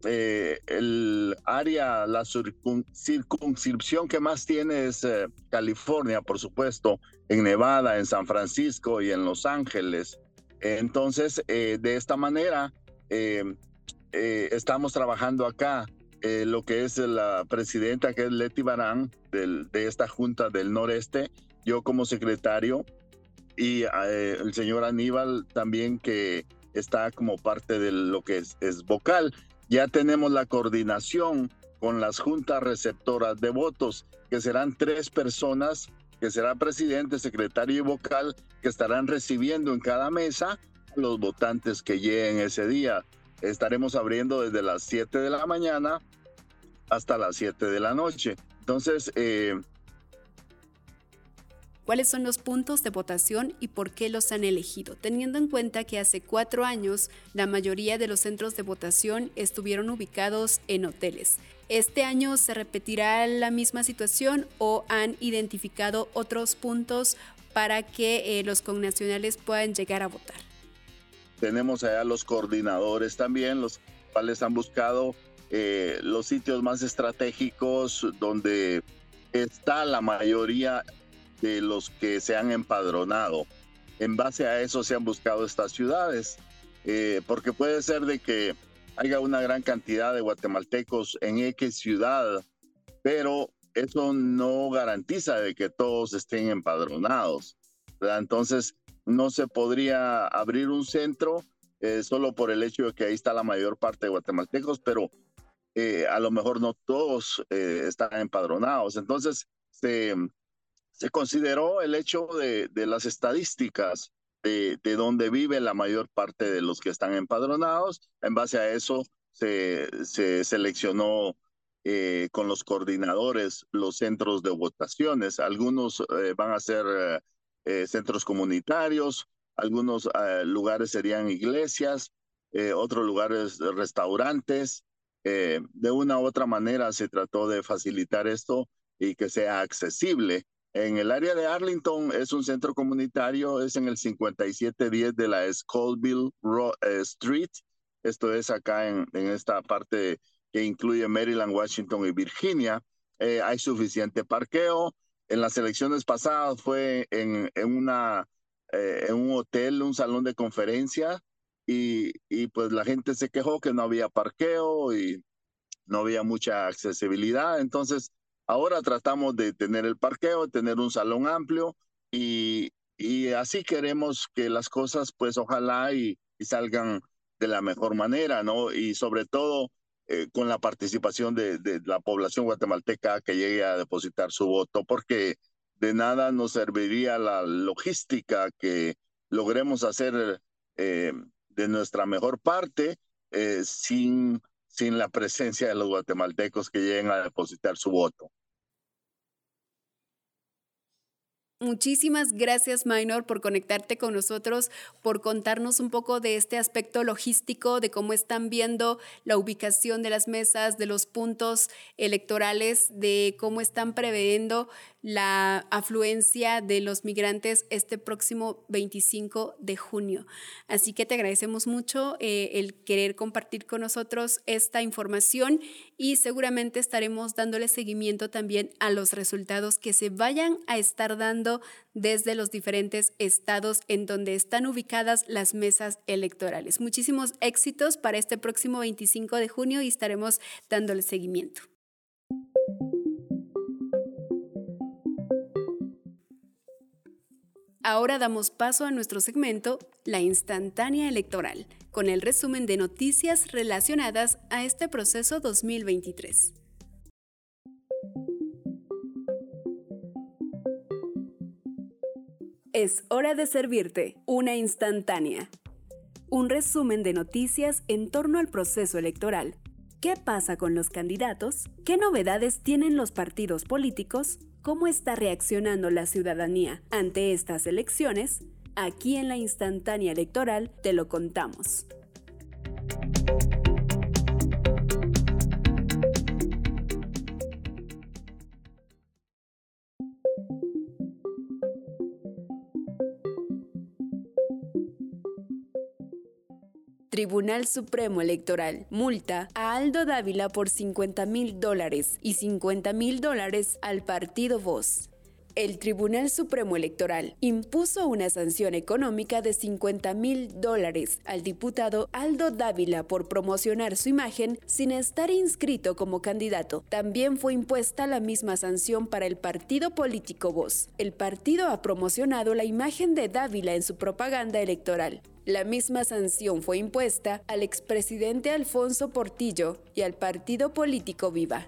eh, el área, la circunscripción que más tiene es eh, California, por supuesto, en Nevada, en San Francisco y en Los Ángeles. Entonces, eh, de esta manera, estamos trabajando acá. lo que es la presidenta, que es Leti Barán, de esta Junta del Noreste, yo como secretario, y el señor Aníbal también, que está como parte de lo que es, es vocal. Ya tenemos la coordinación con las juntas receptoras de votos, que serán tres personas, que será presidente, secretario y vocal, que estarán recibiendo en cada mesa los votantes que lleguen ese día. Estaremos abriendo desde las 7 de la mañana hasta las 7 de la noche. Entonces, eh, cuáles son los puntos de votación y por qué los han elegido, teniendo en cuenta que hace cuatro años la mayoría de los centros de votación estuvieron ubicados en hoteles. ¿Este año se repetirá la misma situación o han identificado otros puntos para que eh, los connacionales puedan llegar a votar? Tenemos allá los coordinadores también, los cuales han buscado eh, los sitios más estratégicos donde está la mayoría de los que se han empadronado. En base a eso se han buscado estas ciudades, eh, porque puede ser de que haya una gran cantidad de guatemaltecos en X ciudad, pero eso no garantiza de que todos estén empadronados. Entonces, no se podría abrir un centro eh, solo por el hecho de que ahí está la mayor parte de guatemaltecos, pero eh, a lo mejor no todos están empadronados. Entonces, se, se consideró el hecho de, las estadísticas de, de, donde vive la mayor parte de los que están empadronados. En base a eso se, se seleccionó eh, con los coordinadores los centros de votaciones. Algunos eh, van a ser eh, centros comunitarios, algunos lugares serían iglesias, otros lugares restaurantes. de una u otra manera se trató de facilitar esto y que sea accesible en el área de Arlington es un centro comunitario, es en el 5710 de la Scoville eh, Street. Esto es acá en, en, esta parte que incluye Maryland, Washington y Virginia. Eh, hay suficiente parqueo. En las elecciones pasadas fue en, en una, eh, en un hotel, un salón de conferencia, y, y pues la gente se quejó que no había parqueo y no había mucha accesibilidad. Entonces, Ahora tratamos de tener el parqueo, tener un salón amplio y, y así queremos que las cosas pues ojalá y, salgan de la mejor manera, ¿no? Y sobre todo eh, con la participación de, de, la población guatemalteca que llegue a depositar su voto, porque de nada nos serviría la logística que logremos hacer eh, de nuestra mejor parte eh, sin, sin la presencia de los guatemaltecos que lleguen a depositar su voto. Muchísimas gracias, Minor, por conectarte con nosotros, por contarnos un poco de este aspecto logístico, de cómo están viendo la ubicación de las mesas, de los puntos electorales, de cómo están preveyendo la afluencia de los migrantes este próximo 25 de junio. Así que te agradecemos mucho eh, el querer compartir con nosotros esta información y seguramente estaremos dándole seguimiento también a los resultados que se vayan a estar dando desde los diferentes estados en donde están ubicadas las mesas electorales. Muchísimos éxitos para este próximo 25 de junio y estaremos dándole seguimiento. Ahora damos paso a nuestro segmento La instantánea electoral, con el resumen de noticias relacionadas a este proceso 2023. Es hora de servirte una instantánea. Un resumen de noticias en torno al proceso electoral. ¿Qué pasa con los candidatos? ¿Qué novedades tienen los partidos políticos? cómo está reaccionando la ciudadanía ante estas elecciones, aquí en la instantánea electoral te lo contamos. Tribunal Supremo Electoral multa a Aldo Dávila por 50 mil dólares y 50 mil dólares al partido Voz el Tribunal Supremo Electoral impuso una sanción económica de 50 mil dólares al diputado Aldo Dávila por promocionar su imagen sin estar inscrito como candidato. También fue impuesta la misma sanción para el partido político Voz. El partido ha promocionado la imagen de Dávila en su propaganda electoral. La misma sanción fue impuesta al expresidente Alfonso Portillo y al partido político Viva.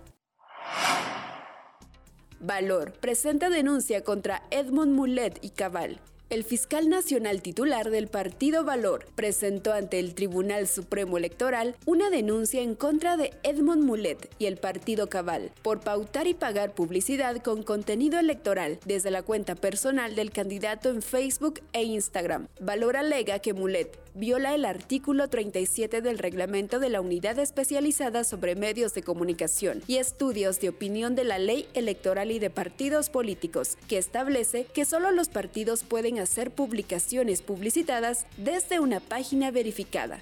Valor presenta denuncia contra Edmond Mulet y Cabal. El fiscal nacional titular del partido Valor presentó ante el Tribunal Supremo Electoral una denuncia en contra de Edmond Mulet y el partido Cabal por pautar y pagar publicidad con contenido electoral desde la cuenta personal del candidato en Facebook e Instagram. Valor alega que Mulet viola el artículo 37 del reglamento de la Unidad Especializada sobre Medios de Comunicación y Estudios de Opinión de la Ley Electoral y de Partidos Políticos, que establece que solo los partidos pueden hacer publicaciones publicitadas desde una página verificada.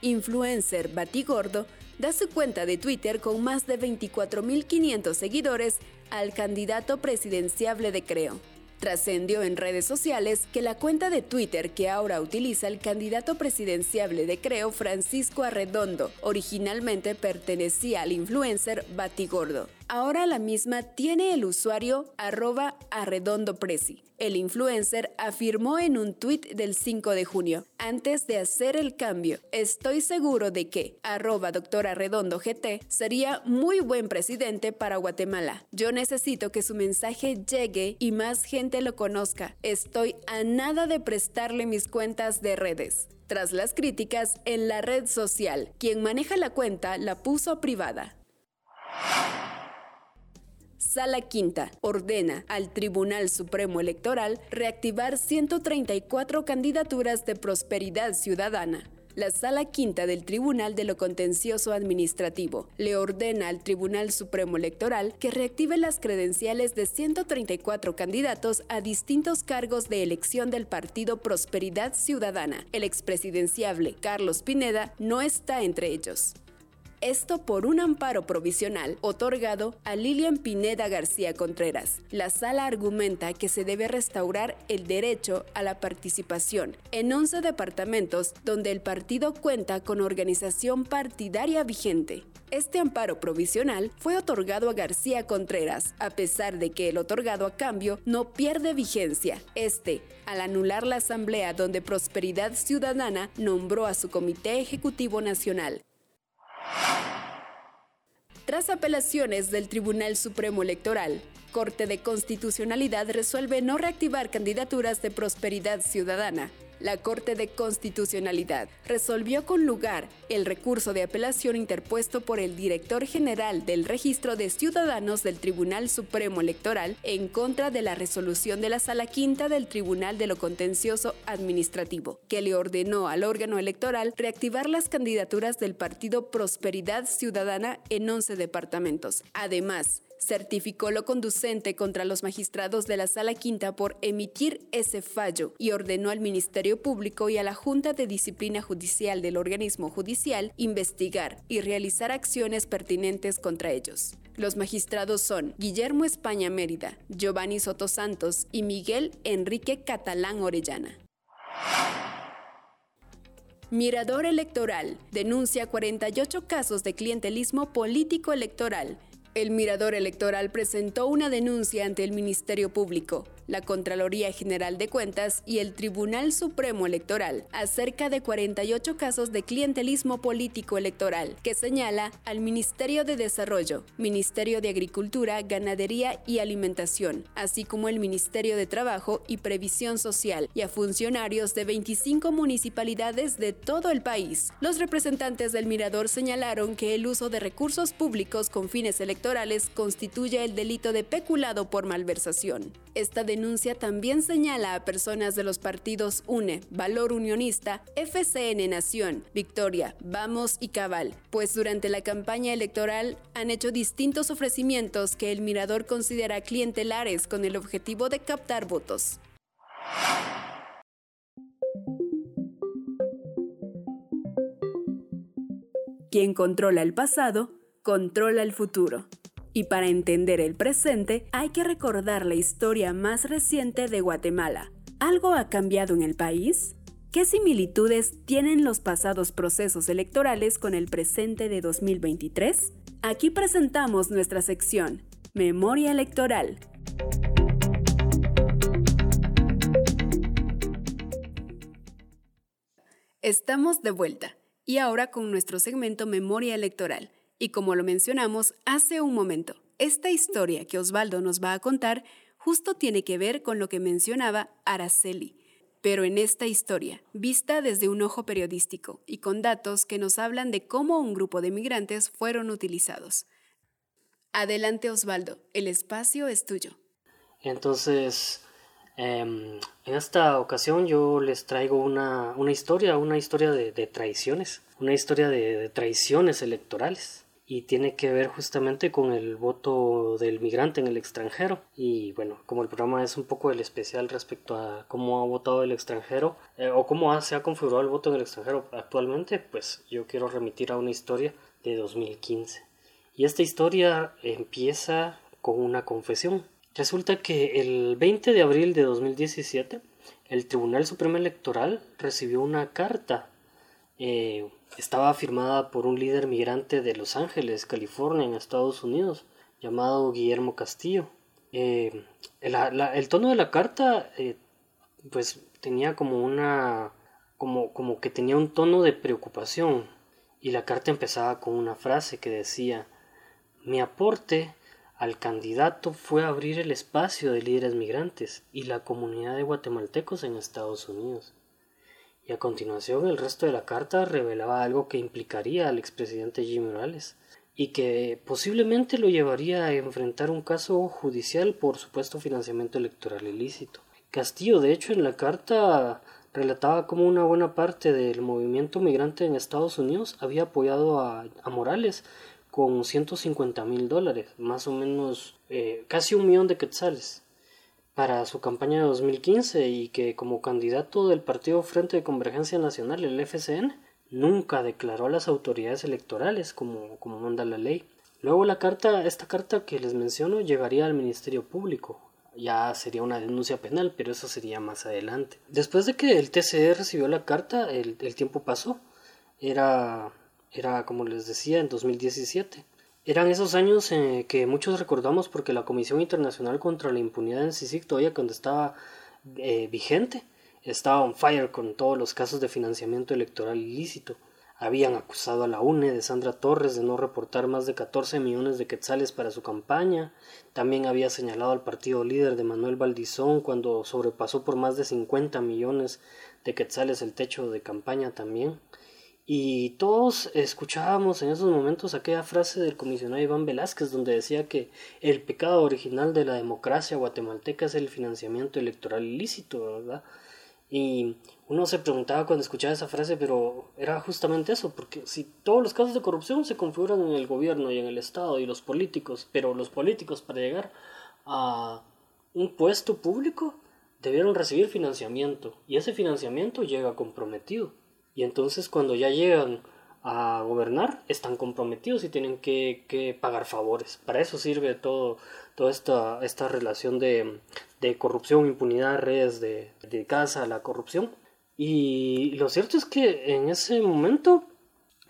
Influencer Batigordo da su cuenta de Twitter con más de 24.500 seguidores al candidato presidenciable de Creo. Trascendió en redes sociales que la cuenta de Twitter que ahora utiliza el candidato presidenciable de Creo, Francisco Arredondo, originalmente pertenecía al influencer Batigordo. Ahora la misma tiene el usuario arroba arredondopresi. El influencer afirmó en un tuit del 5 de junio, antes de hacer el cambio, estoy seguro de que arroba doctora GT sería muy buen presidente para Guatemala. Yo necesito que su mensaje llegue y más gente lo conozca. Estoy a nada de prestarle mis cuentas de redes. Tras las críticas en la red social, quien maneja la cuenta la puso privada. Sala Quinta ordena al Tribunal Supremo Electoral reactivar 134 candidaturas de prosperidad ciudadana. La Sala Quinta del Tribunal de lo Contencioso Administrativo le ordena al Tribunal Supremo Electoral que reactive las credenciales de 134 candidatos a distintos cargos de elección del Partido Prosperidad Ciudadana. El expresidenciable Carlos Pineda no está entre ellos. Esto por un amparo provisional otorgado a Lilian Pineda García Contreras. La sala argumenta que se debe restaurar el derecho a la participación en 11 departamentos donde el partido cuenta con organización partidaria vigente. Este amparo provisional fue otorgado a García Contreras, a pesar de que el otorgado a cambio no pierde vigencia. Este, al anular la asamblea donde Prosperidad Ciudadana nombró a su Comité Ejecutivo Nacional, tras apelaciones del Tribunal Supremo Electoral, Corte de Constitucionalidad resuelve no reactivar candidaturas de prosperidad ciudadana. La Corte de Constitucionalidad resolvió con lugar el recurso de apelación interpuesto por el director general del Registro de Ciudadanos del Tribunal Supremo Electoral en contra de la resolución de la Sala Quinta del Tribunal de lo Contencioso Administrativo, que le ordenó al órgano electoral reactivar las candidaturas del partido Prosperidad Ciudadana en 11 departamentos. Además, certificó lo conducente contra los magistrados de la Sala Quinta por emitir ese fallo y ordenó al Ministerio Público y a la Junta de Disciplina Judicial del organismo judicial investigar y realizar acciones pertinentes contra ellos. Los magistrados son Guillermo España Mérida, Giovanni Soto Santos y Miguel Enrique Catalán Orellana. Mirador Electoral denuncia 48 casos de clientelismo político electoral el Mirador Electoral presentó una denuncia ante el Ministerio Público, la Contraloría General de Cuentas y el Tribunal Supremo Electoral acerca de 48 casos de clientelismo político electoral que señala al Ministerio de Desarrollo, Ministerio de Agricultura, Ganadería y Alimentación, así como el Ministerio de Trabajo y Previsión Social y a funcionarios de 25 municipalidades de todo el país. Los representantes del Mirador señalaron que el uso de recursos públicos con fines electorales constituye el delito de peculado por malversación. Esta también señala a personas de los partidos UNE, Valor Unionista, FCN Nación, Victoria, Vamos y Cabal, pues durante la campaña electoral han hecho distintos ofrecimientos que el mirador considera clientelares con el objetivo de captar votos. Quien controla el pasado, controla el futuro. Y para entender el presente hay que recordar la historia más reciente de Guatemala. ¿Algo ha cambiado en el país? ¿Qué similitudes tienen los pasados procesos electorales con el presente de 2023? Aquí presentamos nuestra sección, Memoria Electoral. Estamos de vuelta y ahora con nuestro segmento Memoria Electoral y como lo mencionamos hace un momento, esta historia que Osvaldo nos va a contar justo tiene que ver con lo que mencionaba Araceli, pero en esta historia, vista desde un ojo periodístico y con datos que nos hablan de cómo un grupo de migrantes fueron utilizados. Adelante Osvaldo, el espacio es tuyo. Entonces, em, en esta ocasión yo les traigo una, historia, una historia de, traiciones, una historia de traiciones electorales y tiene que ver justamente con el voto del migrante en el extranjero. Y bueno, como el programa es un poco el especial respecto a cómo ha votado el extranjero eh, o cómo se ha configurado el voto en el extranjero actualmente, pues yo quiero remitir a una historia de 2015. Y esta historia empieza con una confesión. Resulta que el 20 de abril de 2017 el Tribunal Supremo Electoral recibió una carta eh, estaba firmada por un líder migrante de Los Ángeles, California, en Estados Unidos, llamado Guillermo Castillo. Eh, el tono de la carta, eh, pues tenía como una, como, como que tenía un tono de preocupación. Y la carta empezaba con una frase que decía, mi aporte al candidato fue abrir el espacio de líderes migrantes y la comunidad de guatemaltecos en Estados Unidos y a continuación el resto de la carta revelaba algo que implicaría al expresidente Jimmy Morales y que posiblemente lo llevaría a enfrentar un caso judicial por supuesto financiamiento electoral ilícito. Castillo, de hecho, en la carta relataba cómo una buena parte del movimiento migrante en Estados Unidos había apoyado a, Morales con 150 mil dólares, más o menos eh, casi un millón de quetzales para su campaña de 2015 y que como candidato del Partido Frente de Convergencia Nacional, el FCN, nunca declaró a las autoridades electorales como, como manda la ley. Luego la carta, esta carta que les menciono llegaría al Ministerio Público. Ya sería una denuncia penal, pero eso sería más adelante. Después de que el TCE recibió la carta, el, tiempo pasó. Era, era, como les decía, en 2017. Eran esos años eh, que muchos recordamos porque la Comisión Internacional contra la Impunidad en CICIC todavía cuando estaba eh, vigente estaba on fire con todos los casos de financiamiento electoral ilícito. habían acusado a la UNE de Sandra Torres de no reportar más de 14 millones de quetzales para su campaña. También había señalado al partido líder de Manuel Valdizón cuando sobrepasó por más de 50 millones de quetzales el techo de campaña también. Y todos escuchábamos en esos momentos aquella frase del comisionado Iván Velázquez donde decía que el pecado original de la democracia guatemalteca es el financiamiento electoral ilícito, ¿verdad? Y uno se preguntaba cuando escuchaba esa frase, pero era justamente eso, porque si todos los casos de corrupción se configuran en el gobierno y en el Estado y los políticos, pero los políticos para llegar a un puesto público debieron recibir financiamiento y ese financiamiento llega comprometido. Y entonces cuando ya llegan a gobernar están comprometidos y tienen que, que pagar favores. Para eso sirve todo, toda esta, esta relación de, de corrupción, impunidad, redes de, dedicadas a la corrupción. Y lo cierto es que en ese momento,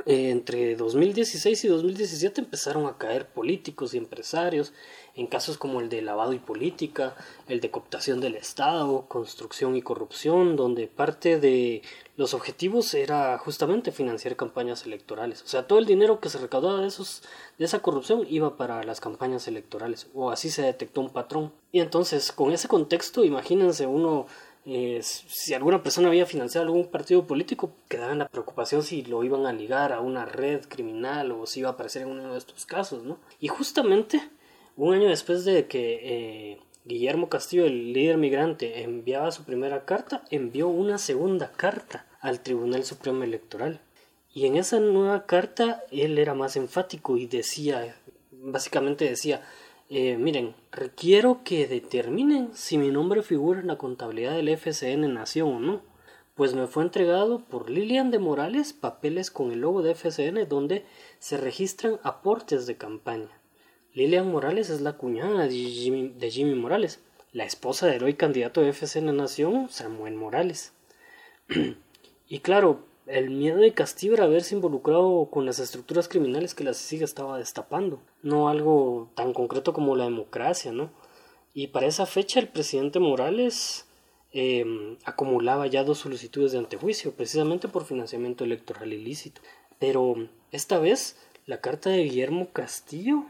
entre 2016 y 2017, empezaron a caer políticos y empresarios en casos como el de lavado y política, el de cooptación del Estado, construcción y corrupción, donde parte de los objetivos era justamente financiar campañas electorales. O sea, todo el dinero que se recaudaba de, esos, de esa corrupción iba para las campañas electorales, o así se detectó un patrón. Y entonces, con ese contexto, imagínense uno eh, si alguna persona había financiado algún partido político, quedaba en la preocupación si lo iban a ligar a una red criminal o si iba a aparecer en uno de estos casos, ¿no? Y justamente un año después de que eh, Guillermo Castillo, el líder migrante, enviaba su primera carta, envió una segunda carta al Tribunal Supremo Electoral. Y en esa nueva carta él era más enfático y decía, básicamente decía, eh, miren, requiero que determinen si mi nombre figura en la contabilidad del FCN Nación o no, pues me fue entregado por Lilian de Morales papeles con el logo de FCN donde se registran aportes de campaña. Lilian Morales es la cuñada de Jimmy, Morales, la esposa del hoy candidato de FC en la Nación, Samuel Morales. y claro, el miedo de Castillo era haberse involucrado con las estructuras criminales que la CICIG estaba destapando, no algo tan concreto como la democracia, ¿no? Y para esa fecha el presidente Morales em, acumulaba ya dos solicitudes de antejuicio, precisamente por financiamiento electoral ilícito. Pero esta vez la carta de Guillermo Castillo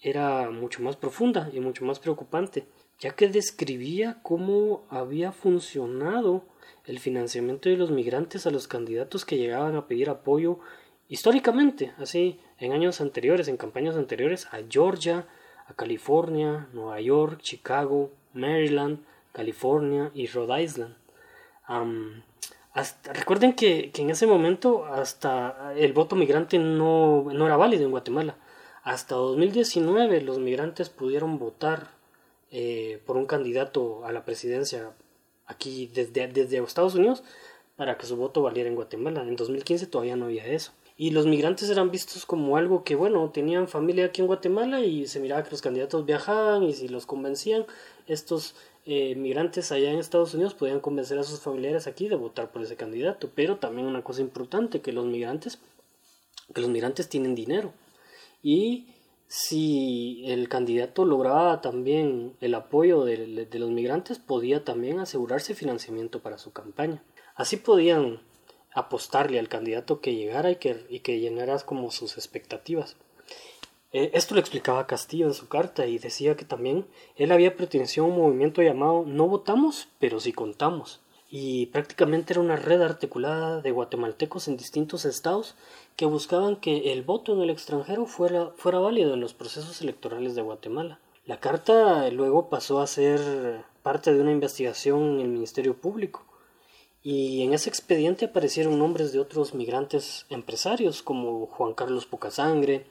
era mucho más profunda y mucho más preocupante, ya que describía cómo había funcionado el financiamiento de los migrantes a los candidatos que llegaban a pedir apoyo históricamente, así en años anteriores, en campañas anteriores, a Georgia, a California, Nueva York, Chicago, Maryland, California y Rhode Island. recuerden que, que, en ese momento hasta el voto migrante no, no era válido en Guatemala. Hasta 2019 los migrantes pudieron votar eh, por un candidato a la presidencia aquí desde, desde Estados Unidos para que su voto valiera en Guatemala. En 2015 todavía no había eso. Y los migrantes eran vistos como algo que, bueno, tenían familia aquí en Guatemala y se miraba que los candidatos viajaban y si los convencían, estos eh, migrantes allá en Estados Unidos podían convencer a sus familiares aquí de votar por ese candidato. Pero también una cosa importante, que los migrantes, que los migrantes tienen dinero y si el candidato lograba también el apoyo de, los migrantes, podía también asegurarse financiamiento para su campaña. Así podían apostarle al candidato que llegara y que, y que llenara como sus expectativas. Eh, esto lo explicaba Castillo en su carta y decía que también él había pertenecido a un movimiento llamado No votamos, pero sí contamos, y prácticamente era una red articulada de guatemaltecos en distintos estados que buscaban que el voto en el extranjero fuera, fuera válido en los procesos electorales de Guatemala. La carta luego pasó a ser parte de una investigación en el Ministerio Público y en ese expediente aparecieron nombres de otros migrantes empresarios como Juan Carlos Pocasangre,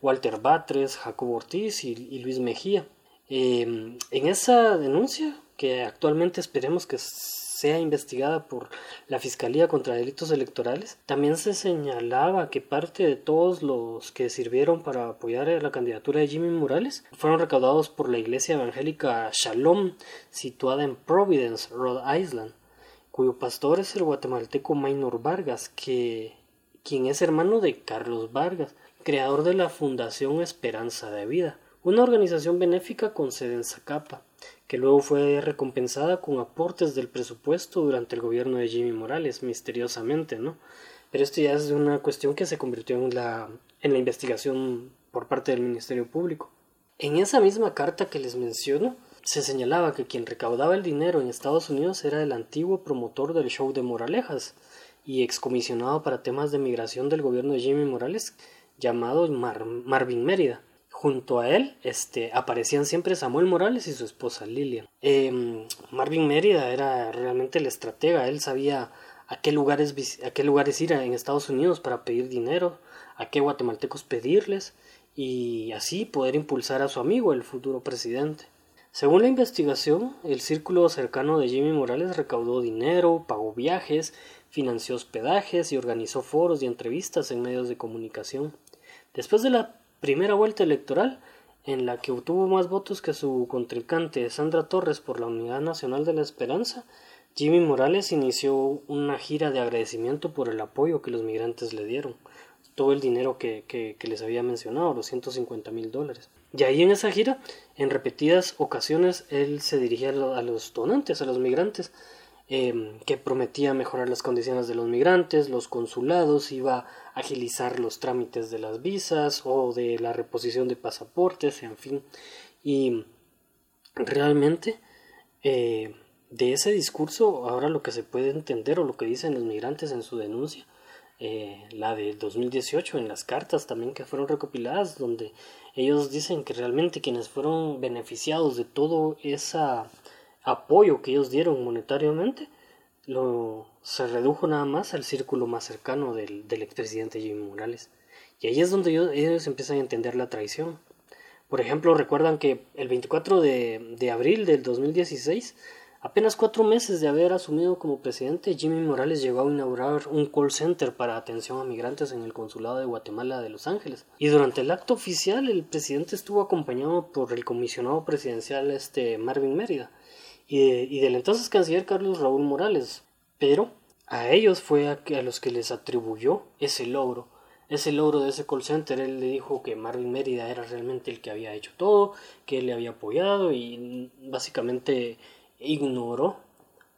Walter Batres, Jacobo Ortiz y, Luis Mejía. Eh, en esa denuncia, que actualmente esperemos que sea investigada por la Fiscalía contra Delitos Electorales, también se señalaba que parte de todos los que sirvieron para apoyar la candidatura de Jimmy Morales fueron recaudados por la iglesia evangélica Shalom, situada en Providence, Rhode Island, cuyo pastor es el guatemalteco Maynor Vargas, que, quien es hermano de Carlos Vargas, creador de la Fundación Esperanza de Vida, una organización benéfica con sede en Zacapa que luego fue recompensada con aportes del presupuesto durante el gobierno de Jimmy Morales, misteriosamente, ¿no? pero esto ya es una cuestión que se convirtió en la, en la investigación por parte del Ministerio Público. En esa misma carta que les menciono, se señalaba que quien recaudaba el dinero en Estados Unidos era el antiguo promotor del show de Moralejas y excomisionado para temas de migración del gobierno de Jimmy Morales, llamado Marvin Mérida. Junto a él este, aparecían siempre Samuel Morales y su esposa Lilian. Em, Marvin Mérida era realmente el estratega, él sabía a qué lugares, a qué lugares ir en Estados Unidos para pedir dinero, a qué guatemaltecos pedirles y así poder impulsar a su amigo, el futuro presidente. Según la investigación, el círculo cercano de Jimmy Morales recaudó dinero, pagó viajes, financió hospedajes y organizó foros y entrevistas en medios de comunicación. Después de la primera vuelta electoral, en la que obtuvo más votos que su contrincante Sandra Torres por la Unidad Nacional de la Esperanza, Jimmy Morales inició una gira de agradecimiento por el apoyo que los migrantes le dieron, todo el dinero que, que, les había mencionado, los 150 mil dólares. Y ahí en esa gira, en repetidas ocasiones, él se dirigía a los donantes, a los migrantes, Em, que prometía mejorar las condiciones de los migrantes, los consulados, iba a agilizar los trámites de las visas o de la reposición de pasaportes, en fin. Y realmente eh, de ese discurso ahora lo que se puede entender o lo que dicen los migrantes en su denuncia, eh, la de 2018 en las cartas también que fueron recopiladas, donde ellos dicen que realmente quienes fueron beneficiados de todo esa apoyo que ellos dieron monetariamente lo, se redujo nada más al círculo más cercano del, del expresidente Jimmy Morales. Y ahí es donde ellos, empiezan a entender la traición. Por ejemplo, recuerdan que el 24 de, de abril del 2016, apenas cuatro meses de haber asumido como presidente, Jimmy Morales llegó a inaugurar un call center para atención a migrantes en el consulado de Guatemala de Los Ángeles. Y durante el acto oficial, el presidente estuvo acompañado por el comisionado presidencial este Marvin Mérida y, del entonces canciller Carlos Raúl Morales, pero a ellos fue a, los que les atribuyó ese logro, ese logro de ese call center. Él le dijo que Marvin Mérida era realmente el que había hecho todo, que él le había apoyado y básicamente ignoró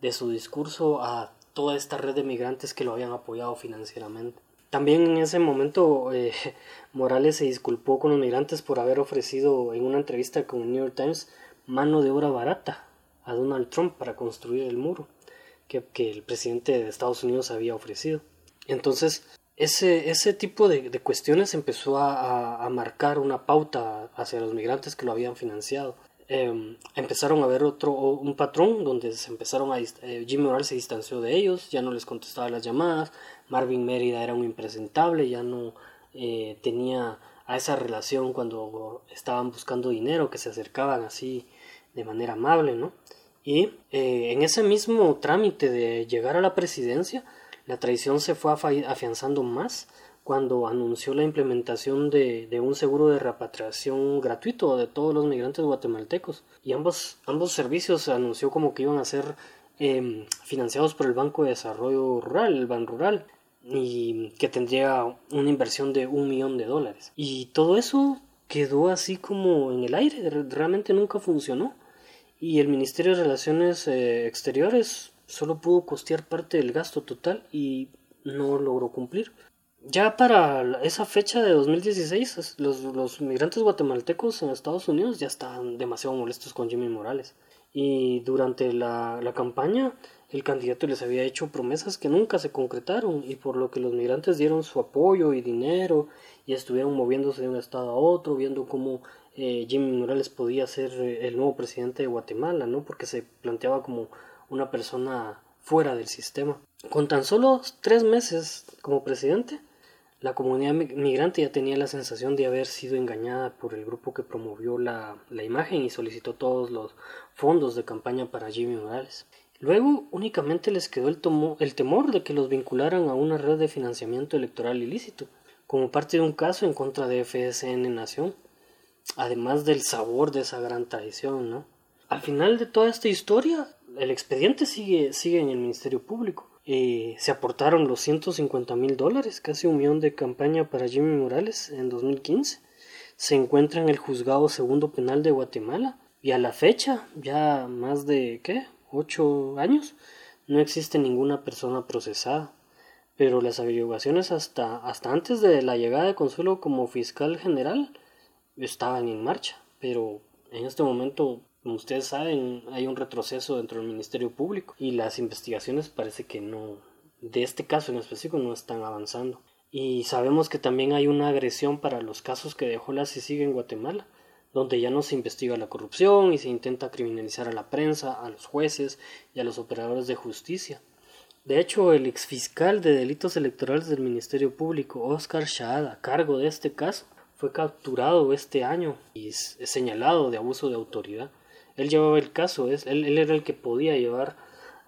de su discurso a toda esta red de migrantes que lo habían apoyado financieramente. También en ese momento eh, Morales se disculpó con los migrantes por haber ofrecido en una entrevista con el New York Times mano de obra barata a Donald Trump para construir el muro que, el presidente de Estados Unidos había ofrecido. Entonces, ese, ese tipo de, cuestiones empezó a, marcar una pauta hacia los migrantes que lo habían financiado. Em, empezaron a ver otro un patrón donde se empezaron a eh, Jimmy Morales se distanció de ellos ya no les contestaba las llamadas Marvin Mérida era un impresentable ya no eh, tenía a esa relación cuando estaban buscando dinero que se acercaban así de manera amable, ¿no? Y eh, en ese mismo trámite de llegar a la presidencia, la traición se fue afianzando más cuando anunció la implementación de, un seguro de repatriación gratuito de todos los migrantes guatemaltecos. Y ambos, ambos servicios se anunció como que iban a ser em, financiados por el Banco de Desarrollo Rural, el Ban Rural, y que tendría una inversión de un millón de dólares. Y todo eso quedó así como en el aire, realmente nunca funcionó. Y el Ministerio de Relaciones eh, Exteriores solo pudo costear parte del gasto total y no logró cumplir. Ya para esa fecha de 2016, los, los migrantes guatemaltecos en Estados Unidos ya estaban demasiado molestos con Jimmy Morales. Y durante la, la campaña, el candidato les había hecho promesas que nunca se concretaron y por lo que los migrantes dieron su apoyo y dinero y estuvieron moviéndose de un estado a otro, viendo cómo eh, Jimmy Morales podía ser eh, el nuevo presidente de Guatemala, ¿no? Porque se planteaba como una persona fuera del sistema. Con tan solo tres meses como presidente, la comunidad migrante ya tenía la sensación de haber sido engañada por el grupo que promovió la, imagen y solicitó todos los fondos de campaña para Jimmy Morales. Luego únicamente les quedó el, el temor de que los vincularan a una red de financiamiento electoral ilícito, como parte de un caso en contra de FSN Nación, además del sabor de esa gran traición, ¿no? Al final de toda esta historia, el expediente sigue, sigue en el Ministerio Público. Eh, se aportaron los 150 mil dólares, casi un millón de campaña para Jimmy Morales en 2015. Se encuentra en el juzgado segundo penal de Guatemala y a la fecha, ya más de, ¿qué? ocho años, no existe ninguna persona procesada. pero las averiguaciones hasta, hasta antes de la llegada de Consuelo como fiscal general estaban en marcha, pero en este momento, como ustedes saben, hay un retroceso dentro del Ministerio Público y las investigaciones parece que no, de este caso en específico, no están avanzando. Y sabemos que también hay una agresión para los casos que dejó la CICIG en Guatemala, donde ya no se investiga la corrupción y se intenta criminalizar a la prensa, a los jueces y a los operadores de justicia. De hecho, el exfiscal de delitos electorales del Ministerio Público, Oscar Shahad, a cargo de este caso, fue capturado este año y señalado de abuso de autoridad. Él llevaba el caso, es, él, era el que podía llevar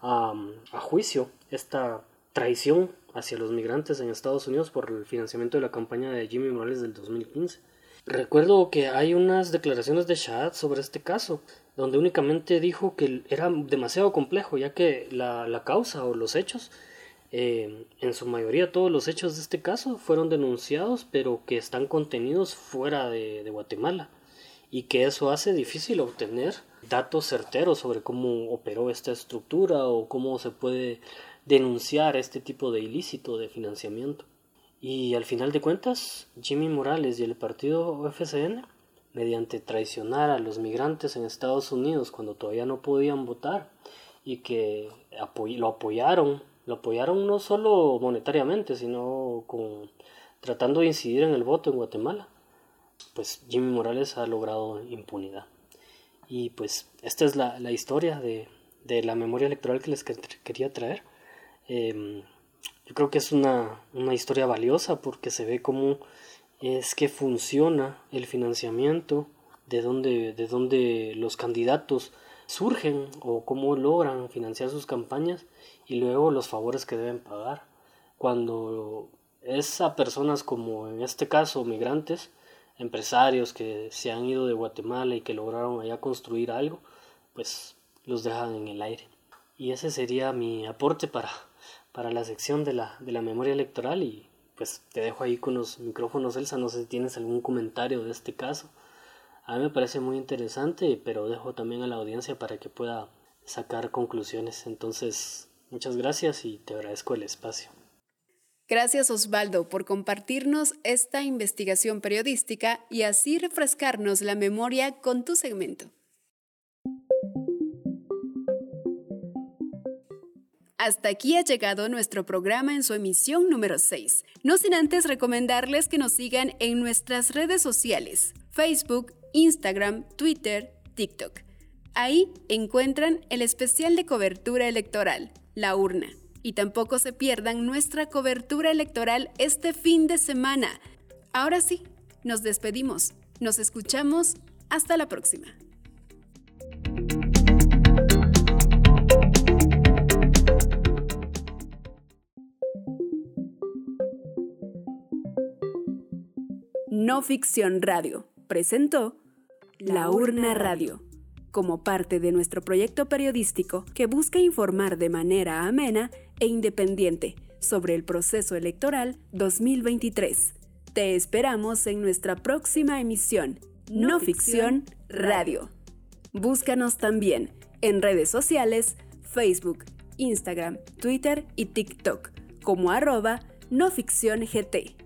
a, a juicio esta traición hacia los migrantes en Estados Unidos por el financiamiento de la campaña de Jimmy Morales del 2015. Recuerdo que hay unas declaraciones de Shahad sobre este caso, donde únicamente dijo que era demasiado complejo, ya que la, la causa o los hechos eh, en su mayoría todos los hechos de este caso fueron denunciados pero que están contenidos fuera de, Guatemala y que eso hace difícil obtener datos certeros sobre cómo operó esta estructura o cómo se puede denunciar este tipo de ilícito de financiamiento. Y al final de cuentas, Jimmy Morales y el partido FCN, mediante traicionar a los migrantes en Estados Unidos cuando todavía no podían votar y que lo apoyaron lo apoyaron no solo monetariamente, sino con, tratando de incidir en el voto en Guatemala. Pues Jimmy Morales ha logrado impunidad. Y pues esta es la, historia de, la memoria electoral que les quería traer. Em, yo creo que es una, una historia valiosa porque se ve cómo es que funciona el financiamiento, de dónde, de dónde los candidatos surgen o cómo logran financiar sus campañas y luego los favores que deben pagar. Cuando es a personas como en este caso migrantes, empresarios que se han ido de Guatemala y que lograron allá construir algo, pues los dejan en el aire. Y ese sería mi aporte para, para la sección de la, de la memoria electoral y pues te dejo ahí con los micrófonos, Elsa, no sé si tienes algún comentario de este caso. A mí me parece muy interesante, pero dejo también a la audiencia para que pueda sacar conclusiones. Entonces, muchas gracias y te agradezco el espacio. Gracias Osvaldo por compartirnos esta investigación periodística y así refrescarnos la memoria con tu segmento. Hasta aquí ha llegado nuestro programa en su emisión número 6. No sin antes recomendarles que nos sigan en nuestras redes sociales, Facebook, Instagram, Twitter, TikTok. Ahí encuentran el especial de cobertura electoral, La Urna. Y tampoco se pierdan nuestra cobertura electoral este fin de semana. Ahora sí, nos despedimos. Nos escuchamos. Hasta la próxima. No Ficción Radio presentó La Urna Radio, como parte de nuestro proyecto periodístico que busca informar de manera amena e independiente sobre el proceso electoral 2023. Te esperamos en nuestra próxima emisión, No, Ficción Radio. Búscanos también en redes sociales, Facebook, Instagram, Twitter y TikTok como arroba no ficción GT.